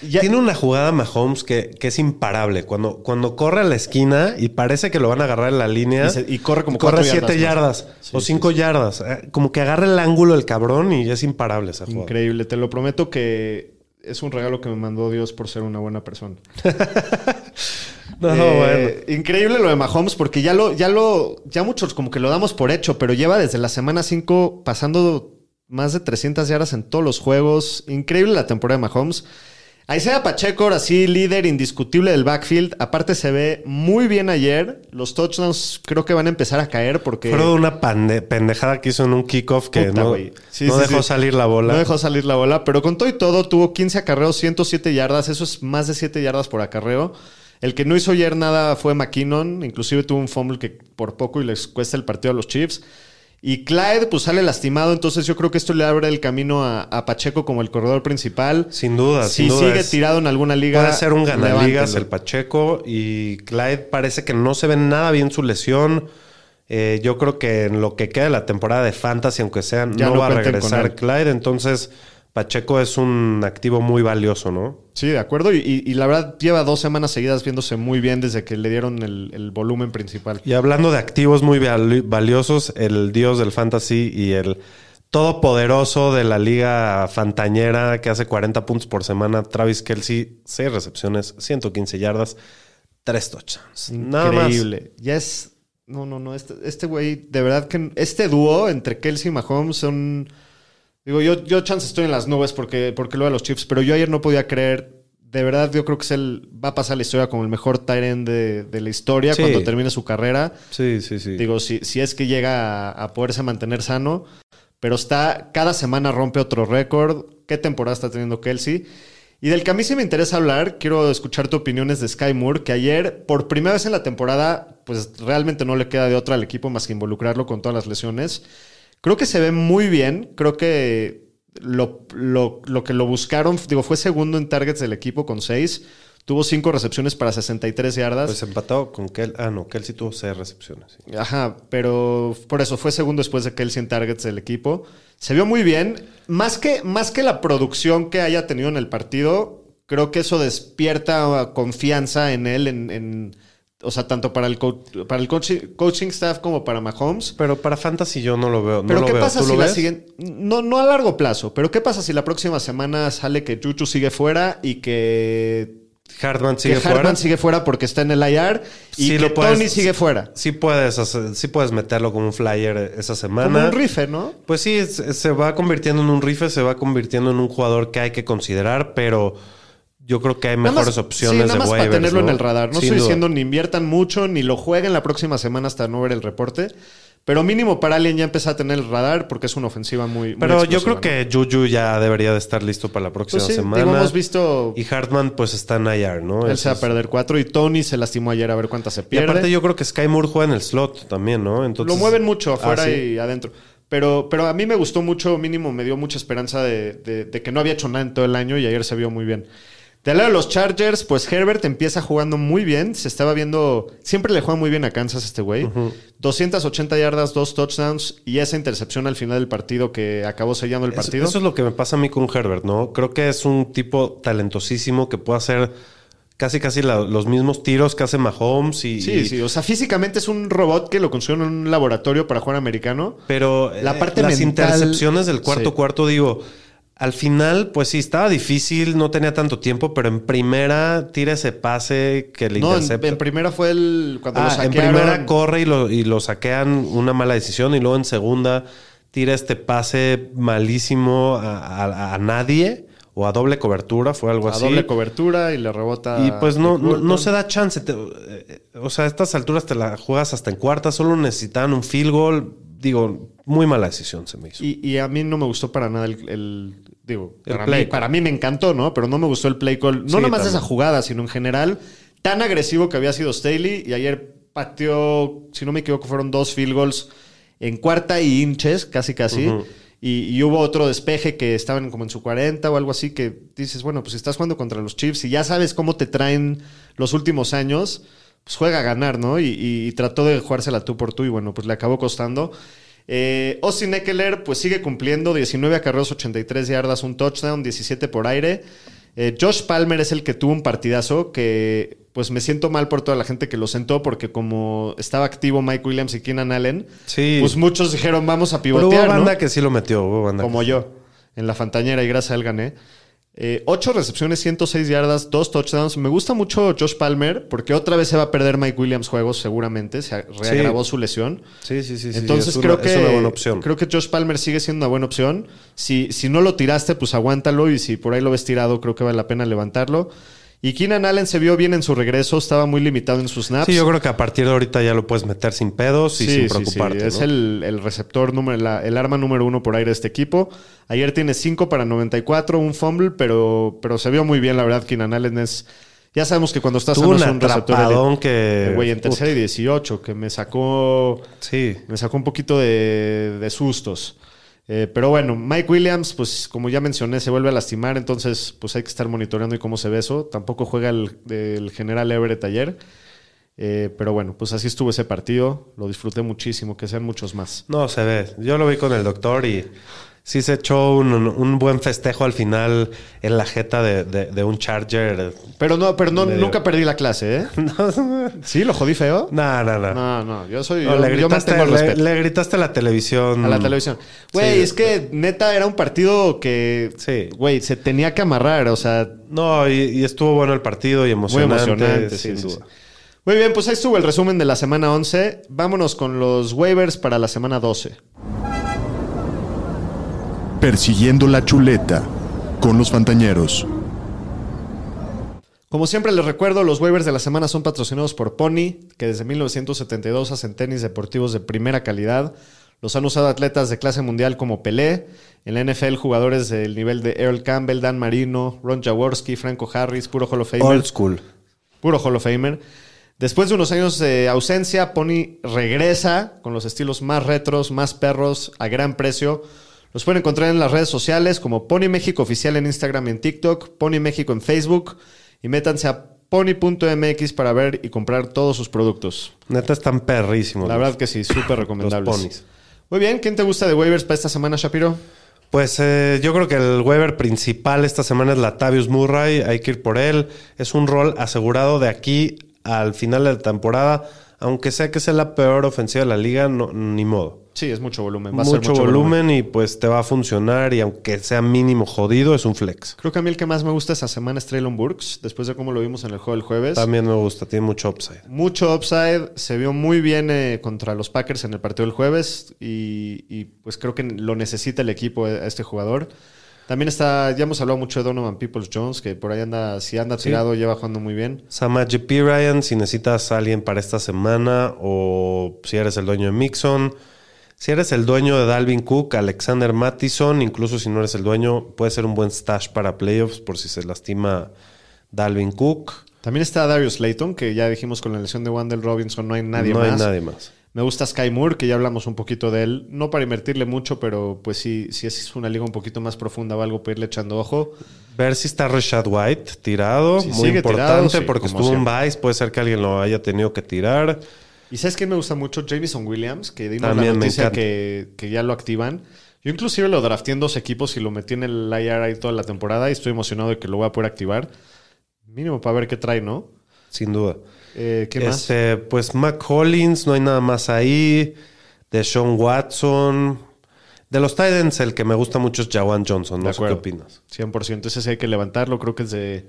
Ya- Tiene una jugada Mahomes que, que es imparable. Cuando, cuando corre a la esquina y parece que lo van a agarrar en la línea. Y se- y corre como corre cuatro 7 yardas o Sí, 5 yardas. Eh, Como que agarra el ángulo el cabrón y es imparable esa jugada. Increíble, te lo prometo que es un regalo que me mandó Dios por ser una buena persona. No, Eh, Increíble lo de Mahomes porque ya lo, ya lo, ya muchos como que lo damos por hecho, pero lleva desde la semana 5 pasando más de 300 yardas en todos los juegos. Increíble la temporada de Mahomes. Isaiah Pacheco, ahora sí, líder indiscutible del backfield. Aparte se ve muy bien ayer. Los touchdowns creo que van a empezar a caer porque... Fueron una pendejada que hizo en un kickoff que Puta, no, güey. Sí, no sí, dejó sí. salir la bola. No dejó salir la bola, pero con todo y todo tuvo 15 acarreos, 107 yardas. Eso es más de 7 yardas por acarreo. El que no hizo ayer nada fue McKinnon. Inclusive tuvo un fumble que por poco y les cuesta el partido a los Chiefs. Y Clyde pues sale lastimado, entonces yo creo que esto le abre el camino a, a Pacheco como el corredor principal. Sin duda, Si sin duda. sigue es- tirado en alguna liga. Puede ser un ganaligas el Pacheco y Clyde parece que no se ve nada bien su lesión. Eh, yo creo que en lo que queda de la temporada de Fantasy, aunque sea, no, no va a regresar. Clyde. Entonces, Pacheco es un activo muy valioso, ¿no? Sí, de acuerdo. Y, y- y la verdad lleva dos semanas seguidas viéndose muy bien desde que le dieron el, el volumen principal. Y hablando de activos muy vali- valiosos, el dios del fantasy y el todopoderoso de la liga fantañera que hace 40 puntos por semana, Travis Kelsey, 6 recepciones, 115 yardas, 3 touchdowns. Nada más. Increíble. Ya es. No, no, no. Este este güey, de verdad que este dúo entre Kelsey y Mahomes son. Digo, yo, yo chance estoy en las nubes porque, porque lo de los Chiefs, pero yo ayer no podía creer. De verdad, yo creo que es el, va a pasar la historia como el mejor end de, de la historia Sí. cuando termine su carrera. Sí, sí, sí. Digo, si, si es que llega a, a poderse mantener sano, pero está, cada semana rompe otro récord. ¿Qué temporada está teniendo Kelsey? Y del que a mí sí me interesa hablar, quiero escuchar tu opiniones de Sky Moore, que ayer, por primera vez en la temporada, pues realmente no le queda de otra al equipo más que involucrarlo con todas las lesiones. Creo que se ve muy bien, creo que lo, lo- lo que lo buscaron, digo, fue segundo en targets del equipo con seis, tuvo cinco recepciones para 63 yardas. Pues empatado con Kel. Ah, no, Kelsey tuvo 6 recepciones. sí. Ajá, pero por eso fue segundo después de Kelsey en targets del equipo. Se vio muy bien. Más que, más que la producción que haya tenido en el partido, creo que eso despierta confianza en él, en, en- o sea, tanto para el, para el coaching, coaching staff como para Mahomes. Pero para fantasy yo no lo veo. Pero ¿qué pasa ¿Tú si la siguiente... No, no a largo plazo, pero ¿qué pasa si la próxima semana sale que Chuchu sigue fuera y que, Hartman que sigue Hartman fuera. sigue fuera porque está en el IR y Sí que lo puedes- Tony sigue fuera? Sí puedes, hacer- sí puedes meterlo como un flyer esa semana. Como un rife, ¿no? Pues sí, se va convirtiendo en un rife, se va convirtiendo en un jugador que hay que considerar, pero yo creo que hay mejores más- opciones sí, nada de más waivers, para tenerlo ¿no? en el radar. No Sin estoy duda. diciendo ni inviertan mucho, ni lo jueguen la próxima semana hasta no ver el reporte. Pero mínimo para alguien ya empezar a tener el radar porque es una ofensiva muy. muy Pero yo creo que Juju ya debería de estar listo para la próxima Pues sí, semana. digo, hemos visto. Y Hartman pues está en IR, ¿no? Él Eso se va a perder cuatro y Tony se lastimó ayer a ver cuántas se Y pierde. aparte yo creo que Sky Moore juega en el slot también, ¿no? Entonces, Lo mueven mucho afuera Ah, sí. y adentro. Pero, pero a mí me gustó mucho, mínimo me dio mucha esperanza de, de- de que no había hecho nada en todo el año y ayer se vio muy bien. Del lado de los Chargers, pues Herbert empieza jugando muy bien. Se estaba viendo. Siempre le juega muy bien a Kansas este güey. 280 yardas, dos touchdowns y esa intercepción al final del partido que acabó sellando el Eso- partido. Eso, es lo que me pasa a mí con Herbert, ¿no? Creo que es un tipo talentosísimo que puede hacer casi casi la- los mismos tiros que hace Mahomes y... sí, y- sí. O sea, físicamente es un robot que lo construyeron en un laboratorio para jugar americano. Pero La eh, parte las intercepciones del cuarto Sí. cuarto, digo, Al final, pues sí, estaba difícil, no tenía tanto tiempo, pero en primera tira ese pase que le No, en, intercepta. en primera fue el. Cuando lo Ah, en saquearon. primera corre y lo, y lo saquean una mala decisión y luego en segunda tira este pase malísimo a, a- a nadie o a doble cobertura, fue algo a así. doble cobertura y le rebota. Y pues no, no, no se da chance. te- eh, o sea, a estas alturas te la juegas hasta en cuarta, solo necesitaban un field goal. Digo, muy mala decisión se me hizo. Y, y a mí no me gustó para nada el. el- digo, El para, play mí, call. para mí me encantó, ¿no? Pero no me gustó el play call. No Sí, nada más de esa jugada, sino en general. Tan agresivo que había sido Staley. Y ayer pateó, si no me equivoco, fueron dos field goals en cuarta y hinches, casi casi. Y hubo otro despeje que estaban como en su 40 o algo así que dices, bueno, pues si estás jugando contra los Chiefs y ya sabes cómo te traen los últimos años, pues juega a ganar, ¿no? Y, y- y trató de jugársela tú por tú y bueno, pues le acabó costando. Eh, Austin Eckler pues sigue cumpliendo 19 acarreos, 83 yardas, un touchdown, 17 por aire. Eh, Josh Palmer es el que tuvo un partidazo que pues me siento mal por toda la gente que lo sentó porque como estaba activo Mike Williams y Keenan Allen, Sí. pues muchos dijeron vamos a Pero hubo pivotear, ¿no? banda que sí lo metió. Hubo banda como que- yo, en la Fantañera y gracias a él gané. Eh, ocho recepciones, 106 yardas, dos touchdowns. Me gusta mucho Josh Palmer porque otra vez se va a perder Mike Williams juegos seguramente. Se reagravó su lesión. Sí, sí, sí. sí, Entonces una- creo que es una buena opción. creo que Josh Palmer sigue siendo una buena opción. Si, si no lo tiraste, pues aguántalo y si por ahí lo ves tirado, creo que vale la pena levantarlo. Y Keenan Allen se vio bien en su regreso, estaba muy limitado en sus snaps. Sí, yo creo que a partir de ahorita ya lo puedes meter sin pedos y Sí, sin sí, preocuparte. sí. Es ¿no? el, el receptor número, la- el arma número uno por aire de este equipo. Ayer tiene 5 para 94, un fumble, pero, pero se vio muy bien, la verdad. Keenan Allen es. Ya sabemos que cuando estás Tuvo un es receptor elite. que- Güey, en tercera y 18, que me sacó. Sí. Me sacó un poquito de, de sustos. Eh, pero bueno, Mike Williams, pues como ya mencioné, se vuelve a lastimar, entonces pues hay que estar monitoreando y cómo se ve eso. Tampoco juega el, general Everett ayer. Eh, pero bueno, pues así estuvo ese partido. Lo disfruté muchísimo, que sean muchos más. No, se ve. Yo lo vi con el doctor y sí se echó un, un buen festejo al final en la jeta de, de- de un Charger. Pero no, pero no, nunca perdí la clase, ¿eh? No, ¿Sí? ¿Lo jodí feo? no, no. no. No, no, yo soy. No, yo, le, yo gritaste, el le- gritaste a la televisión. A la televisión. Güey, Sí. es que neta era un partido que, Sí. güey, se tenía que amarrar, o sea, No, y, y estuvo bueno el partido y Muy emocionante. emocionante, sin sí, duda. Muy bien, pues ahí estuvo el resumen de la semana 11. Vámonos con los waivers para la semana 12. Persiguiendo la chuleta con los Fantañeros. Como siempre les recuerdo, los waivers de la semana son patrocinados por Pony, que desde 1972 hacen tenis deportivos de primera calidad. Los han usado atletas de clase mundial como Pelé, en la NFL jugadores del nivel de Earl Campbell, Dan Marino, Ron Jaworski, Franco Harris, puro Hall of Famer. Old school. Puro Hall of Famer. Después de unos años de ausencia, Pony regresa con los estilos más retros, más perros, a gran precio. Los pueden encontrar en las redes sociales como Pony México Oficial en Instagram y en TikTok, Pony México en Facebook y métanse a pony.mx para ver y comprar todos sus productos. Neta están perrísimos. La los- verdad que sí, súper recomendables. Los ponis. Muy bien, ¿quién te gusta de waivers para esta semana, Shapiro? Pues eh, yo creo que el waiver principal esta semana es Latavius Murray. Hay que ir por él. Es un rol asegurado de aquí al final de la temporada. Aunque sea que sea la peor ofensiva de la liga, no, ni modo. Sí, es mucho volumen. Va a ser Mucho, volumen, y pues te va a funcionar. Y aunque sea mínimo jodido, es un flex. Creo que a mí el que más me gusta esa semana es Traylon Burks, después de cómo lo vimos en el juego del jueves. También me gusta, tiene mucho upside. Mucho upside, se vio muy bien eh, contra los Packers en el partido del jueves y, y, pues creo que lo necesita el equipo eh, a este jugador. También está, ya hemos hablado mucho de Donovan Peoples Jones, que por ahí anda, si anda tirado, lleva jugando muy bien. Samaje P. Ryan, si necesitas a alguien para esta semana o si eres el dueño de Mixon. Si eres el dueño de Dalvin Cook, Alexander Mattison, incluso si no eres el dueño, puede ser un buen stash para playoffs por si se lastima Dalvin Cook. También está Darius Layton, que ya dijimos con la lesión de Wandel Robinson, no hay nadie no más. hay nadie más. Me gusta Sky Moore, que ya hablamos un poquito de él. No para invertirle mucho, pero pues sí, si es una liga un poquito más profunda o algo para irle echando ojo. Ver si está Rashad White tirado, muy importante tirado, sí, porque estuvo en. Vice, puede ser que alguien lo haya tenido que tirar. ¿Y sabes quién me gusta mucho? Jamison Williams, que dimos la noticia que, que ya lo activan. Yo inclusive lo drafté en dos equipos y lo metí en el IR ahí toda la temporada y estoy emocionado de que lo voy a poder activar. Mínimo para ver qué trae, ¿no? Sin duda. Eh, ¿Qué más? Este, pues Mac Collins, no hay nada más ahí. De Sean Watson. De los Titans, el que me gusta mucho es Jawan Johnson. No De sé qué acuerdo. opinas. 100%. Ese sí hay que levantarlo. Creo que es de.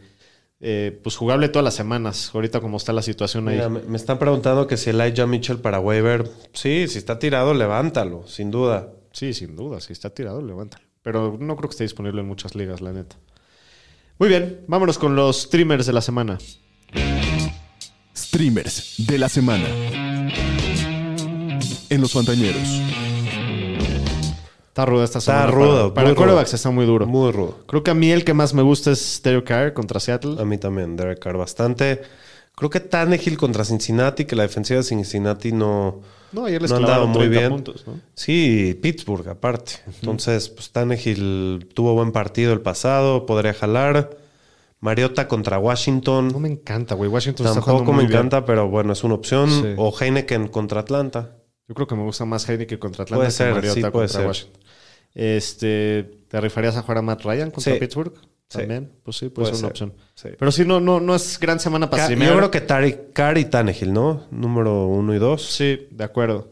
eh, pues jugable todas las semanas. Ahorita, como está la situación ahí. Mira, me, me están preguntando que si Elijah Mitchell para waiver. Sí, si está tirado, levántalo, sin duda. Sí, sin duda. Si está tirado, levántalo. Pero no creo que esté disponible en muchas ligas, la neta. Muy bien, vámonos con los streamers de la semana. Streamers de la semana. En los Fantañeros. Está ruda esta Está semana. rudo, Para, para quarterbacks está muy duro. Muy rudo. Creo que a mí el que más me gusta es Stereo Carr contra Seattle. A mí también, Derek Carr, bastante. Creo que Tannehill contra Cincinnati, que la defensiva de Cincinnati no, No, ayer les no han dado clavaron muy 30 bien. puntos, ¿no? Sí, Pittsburgh aparte. Entonces, pues Tannehill tuvo buen partido el pasado, podría jalar. Mariota contra Washington. No me encanta, güey. Washington está Tampoco jugando me muy bien. encanta, pero bueno, es una opción. Sí. O Heineken contra Atlanta. Yo creo que me gusta más Heineken contra Atlanta Puede que ser, Mariota sí, puede contra ser. Washington. Este, ¿Te rifarías a jugar a Matt Ryan contra Sí. Pittsburgh? Sí. También. Pues sí, puede, Puede ser una ser. opción. Pero sí, no, no, no es gran semana para. Yo creo que Tari- Carr y Tannehill, ¿no? Número uno y dos. Sí, de acuerdo.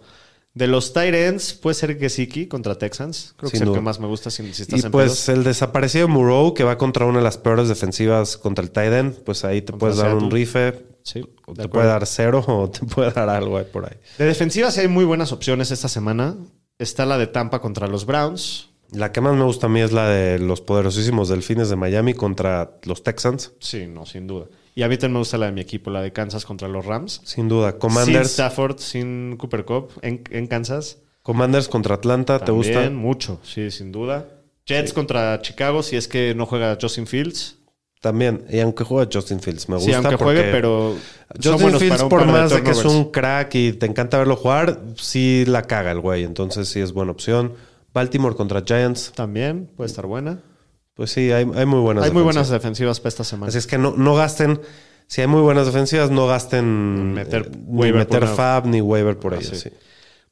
De los ends, puede ser Gesicki contra Texans. Creo que es el que más me gusta si, si estás Y en pues pedos. el desaparecido Murrow, que va contra una de las peores defensivas contra el end, pues ahí te Contra puedes dar un rife. Sí, O te puede dar cero o te puede dar algo ahí por ahí. De defensiva sí hay muy buenas opciones esta semana. Está la de Tampa contra los Browns. La que más me gusta a mí es la de los poderosísimos Delfines de Miami contra los Texans. Sí, no, sin duda. Y a mí también me gusta la de mi equipo, la de Kansas contra los Rams. Sin duda. Sin Commanders, Stafford, sin Cooper Cup en, en Kansas. Commanders contra Atlanta, ¿te gusta? mucho, sí, sin duda. Jets contra Chicago, si es que no juega Justin Fields. También. Y aunque juegue Justin Fields, me gusta. Sí, aunque porque juegue, pero Justin Fields, por de más de que es un crack y te encanta verlo jugar, sí la caga el güey. Entonces sí es buena opción. Baltimore contra Giants, También puede estar buena. Pues sí, hay, hay muy buenas Hay muy buenas defensivas. para esta semana. Así es que no, no gasten. Si hay muy buenas defensivas, no gasten Meter eh, ni meter fab ni waiver por Ah, ellos. sí. sí.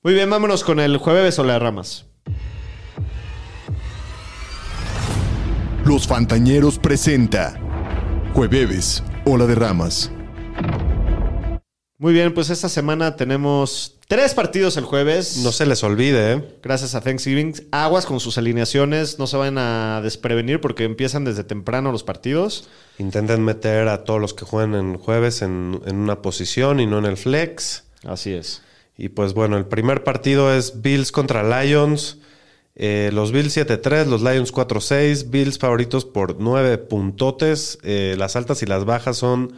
Muy bien, vámonos con el jueves o la de ramas. Los Fantañeros presenta Jueves, Ola de Ramas. Muy bien, pues esta semana tenemos tres partidos el jueves. No se les olvide, ¿eh? Gracias a Thanksgiving. Aguas con sus alineaciones. No se van a desprevenir porque empiezan desde temprano los partidos. Intenten meter a todos los que juegan en jueves en, en una posición y no en el flex. Así es. Y pues bueno, el primer partido es Bills contra Lions. Eh, los Bills 7-3, los Lions 4-6. Bills favoritos por 9 puntotes. Eh, las altas y las bajas son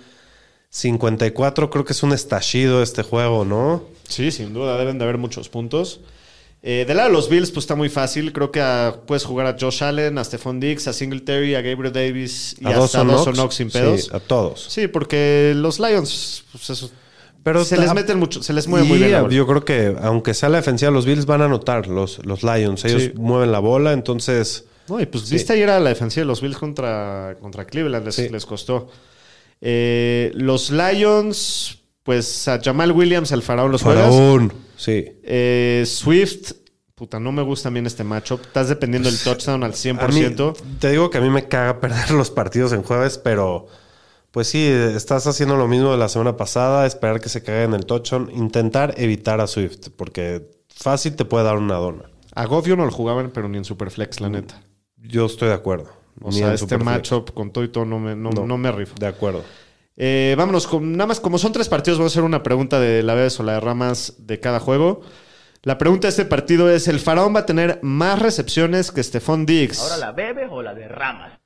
54. Creo que es un estallido este juego, ¿no? Sí, sin duda, deben de haber muchos puntos. Eh, del lado de los Bills, pues está muy fácil. Creo que a- puedes jugar a Josh Allen, a Stephon Diggs, a Singletary, a Gabriel Davis y a hasta Dawson Knox. Sin pedos. Sí, a todos. Sí, porque los Lions, pues eso, Pero se les meten mucho, se les mueve y muy bien. la bola. yo creo que aunque sea la defensiva, los Bills van a anotar, los, los Lions. Ellos Sí. mueven la bola, entonces... No, y pues Sí. viste ayer a la defensiva de los Bills contra, contra Cleveland, les, les costó. Eh, los Lions, pues a Jamal Williams, el faraón, los juegas. Faraón. Sí. Eh, Swift, puta, no me gusta bien este matchup. Estás dependiendo del touchdown al A mí- 100%. te digo que a mí me caga perder los partidos en jueves, pero pues sí, estás haciendo lo mismo de la semana pasada, esperar que se caiga en el touchdown, intentar evitar a Swift, porque fácil te puede dar una dona. A Goff yo no lo jugaban, pero ni en Superflex, la neta. Yo estoy de acuerdo. O Ni sea, este Superflex. matchup con todo y todo no me, no, No. no me rifo. De acuerdo. Eh, vámonos con nada más, como son tres partidos, voy a hacer una pregunta de la vez o la de ramas de cada juego. La pregunta de este partido es: ¿el faraón va a tener más recepciones que Stephon Diggs? ¿Ahora la bebes o la derramas?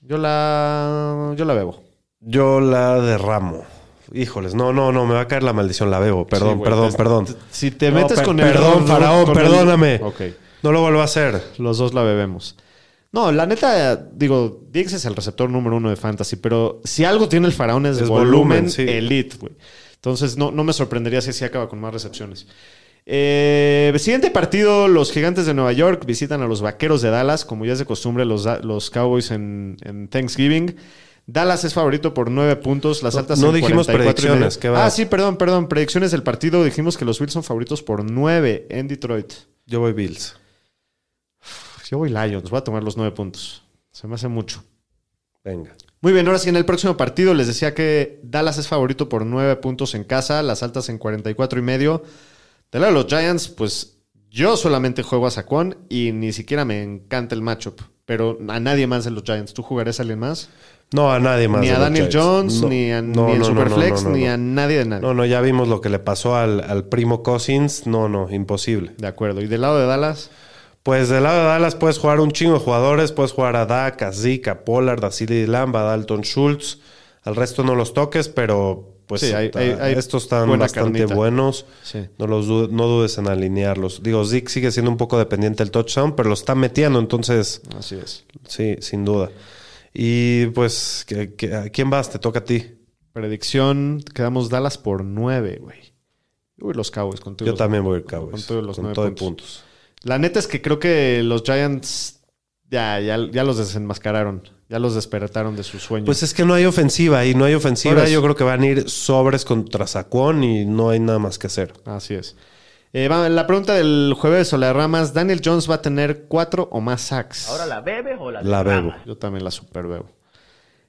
Yo la. Yo la bebo. Yo la derramo. Híjoles, no, no, no, me va a caer la maldición, la bebo. Perdón, Sí, güey, perdón, te- perdón. Si te No, metes per- con el. Perdón, faraón, el- perdóname. Ok. No lo vuelvo a hacer. Los dos la bebemos. No, la neta, digo, Diggs es el receptor número uno de Fantasy, pero si algo tiene el faraón es, Es volumen, volumen, sí. elite, güey. Entonces no, no me sorprendería si así acaba con más recepciones. Eh, siguiente partido, los gigantes de Nueva York visitan a los vaqueros de Dallas, como ya es de costumbre los, los Cowboys en, en Thanksgiving. Dallas es favorito por nueve puntos, las No- altas no en dijimos 44 y medio. predicciones, ¿qué va? Ah, sí, perdón, perdón. Predicciones del partido. Dijimos que los Bills son favoritos por nueve en Detroit. Yo voy Bills. Yo voy Lions, voy a tomar los nueve puntos. Se me hace mucho. Venga. Muy bien, ahora sí, en el próximo partido les decía que Dallas es favorito por nueve puntos en casa, las altas en 44 y medio. Del lado de los Giants, pues Yo solamente juego a Sacón y ni siquiera me encanta el matchup. Pero a nadie más de los Giants. ¿Tú jugarías a alguien más? No, a nadie más. ni a Daniel. Jones, No, ni, a, no, ni en no, no, Superflex, ni a nadie de nadie. No, no, ya vimos lo que le pasó al, al primo Cousins. No, no, imposible. De acuerdo. ¿Y del lado de Dallas? Pues del lado de Dallas puedes jugar un chingo de jugadores. Puedes jugar a Dak, a Zeke, a Pollard, a CeeDee Lamb, a Dalton Schultz. Al resto no los toques, pero pues Sí, hay- hay- hay estos están bastante carnita. buenos. Sí. No, los no dudes en alinearlos. Digo, Zeke sigue siendo un poco dependiente del touchdown, pero lo está metiendo, entonces Así es. sí, sin duda. Y pues, ¿qué- qué- ¿a quién vas? Te toca a ti. Predicción, quedamos Dallas por nueve, güey. Uy, los Cowboys con Yo también voy a ir Cowboys. Con todos los con nueve todo de puntos. puntos. La neta es que creo que los Giants ya, ya, ya los desenmascararon. Ya los despertaron de su sueño. Pues es que no hay ofensiva y no hay ofensiva. Yo creo que van a ir sobres contra Sacón y no hay nada más que hacer. Así es. Eh, va- la pregunta del jueves o la ramas. Daniel Jones va a tener cuatro o más sacks. ¿Ahora la bebes o la La bebo. Yo también la super veo.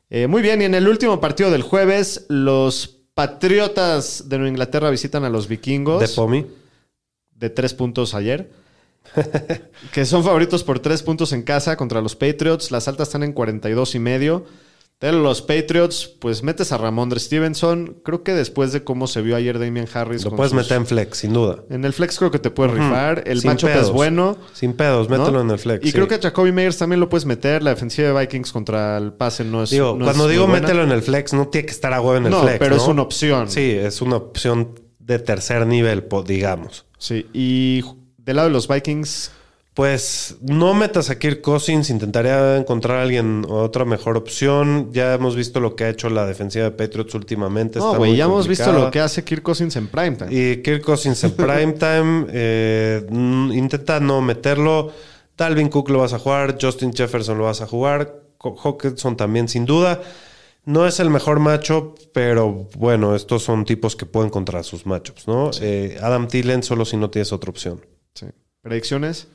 Eh, muy bien, y en el último partido del jueves, los Patriotas de Nueva Inglaterra visitan a los vikingos De Pomi. de tres puntos ayer. que son favoritos por tres puntos en casa contra los Patriots. Las altas están en 42 y medio. De los Patriots, pues metes a Ramondre Stevenson. Creo que después de cómo se vio ayer Damian Harris. Lo puedes sus- meter en flex, sin duda. En el flex creo que te puedes rifar. El matchup es bueno. Sin pedos, ¿no? mételo en el flex. Y sí. creo que a Jacoby Meyers también lo puedes meter. La defensiva de Vikings contra el pase no es. Digo, no cuando es digo mételo en el flex, no tiene que estar a huevo en el No, flex. pero es una opción. Sí, es una opción de tercer nivel, digamos. Sí. Y del lado de los Vikings, Pues no metas a Kirk Cousins, intentaría encontrar a alguien otra mejor opción. Ya hemos visto lo que ha hecho la defensiva de Patriots últimamente. no, güey, ya hemos visto lo que hace Kirk Cousins en primetime. Y Kirk Cousins en primetime, eh, intenta no meterlo. Dalvin Cook lo vas a jugar, Justin Jefferson lo vas a jugar, Hawkinson también sin duda. No es el mejor matchup, pero bueno, estos son tipos que pueden contra sus matchups, ¿no? Eh, Adam Thielen solo si no tienes otra opción. Sí. ¿Predicciones?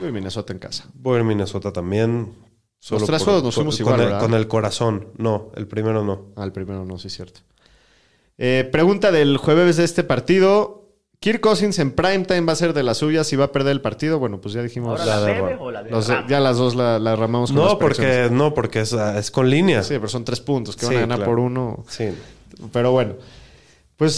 Uy, Minnesota en casa. Voy a ir a Minnesota también. Los tres juegos nos fuimos con igual, el, ¿verdad? con el corazón. No, el primero no. Ah, el primero no, sí es cierto. Eh, pregunta del jueves de este partido. Kirk Cousins en primetime va a ser de las suyas y va a perder el partido. Bueno, pues ya dijimos. ¿Ahora La la, o la los- ya las dos la, la ramamos con las No, porque, no, porque es, es con línea. Sí, pero son tres puntos que van a ganar claro. por uno. Sí. Pero bueno, pues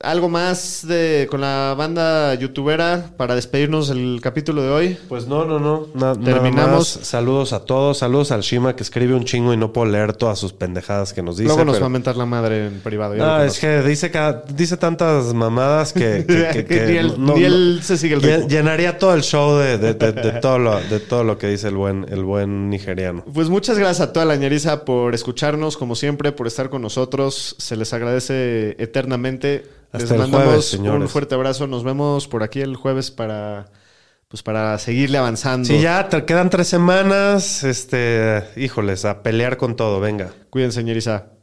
algo más de con la banda youtubera para despedirnos del capítulo de hoy. Pues no, no, no. Na- nada Terminamos. más. Saludos a todos. Saludos al Shima que escribe un chingo y no puedo leer todas sus pendejadas que nos dice. Luego nos pero- va a mentar la madre en privado. lo Ah, es que dice, dice tantas mamadas que, que- que- que ni él, no- no- se sigue el ritmo. llenaría todo el show de, de- de- de todo lo, de todo lo que dice el buen, el buen nigeriano. Pues muchas gracias a toda la ñeriza por escucharnos, como siempre, por estar con nosotros. Se les agradece eternamente. Hasta les mandamos jueves, señores. un fuerte abrazo. Nos vemos por aquí el jueves para, pues para seguirle avanzando. Sí, ya te quedan tres semanas. Este, híjoles, a pelear con todo. Venga. Cuídense, ñeriza.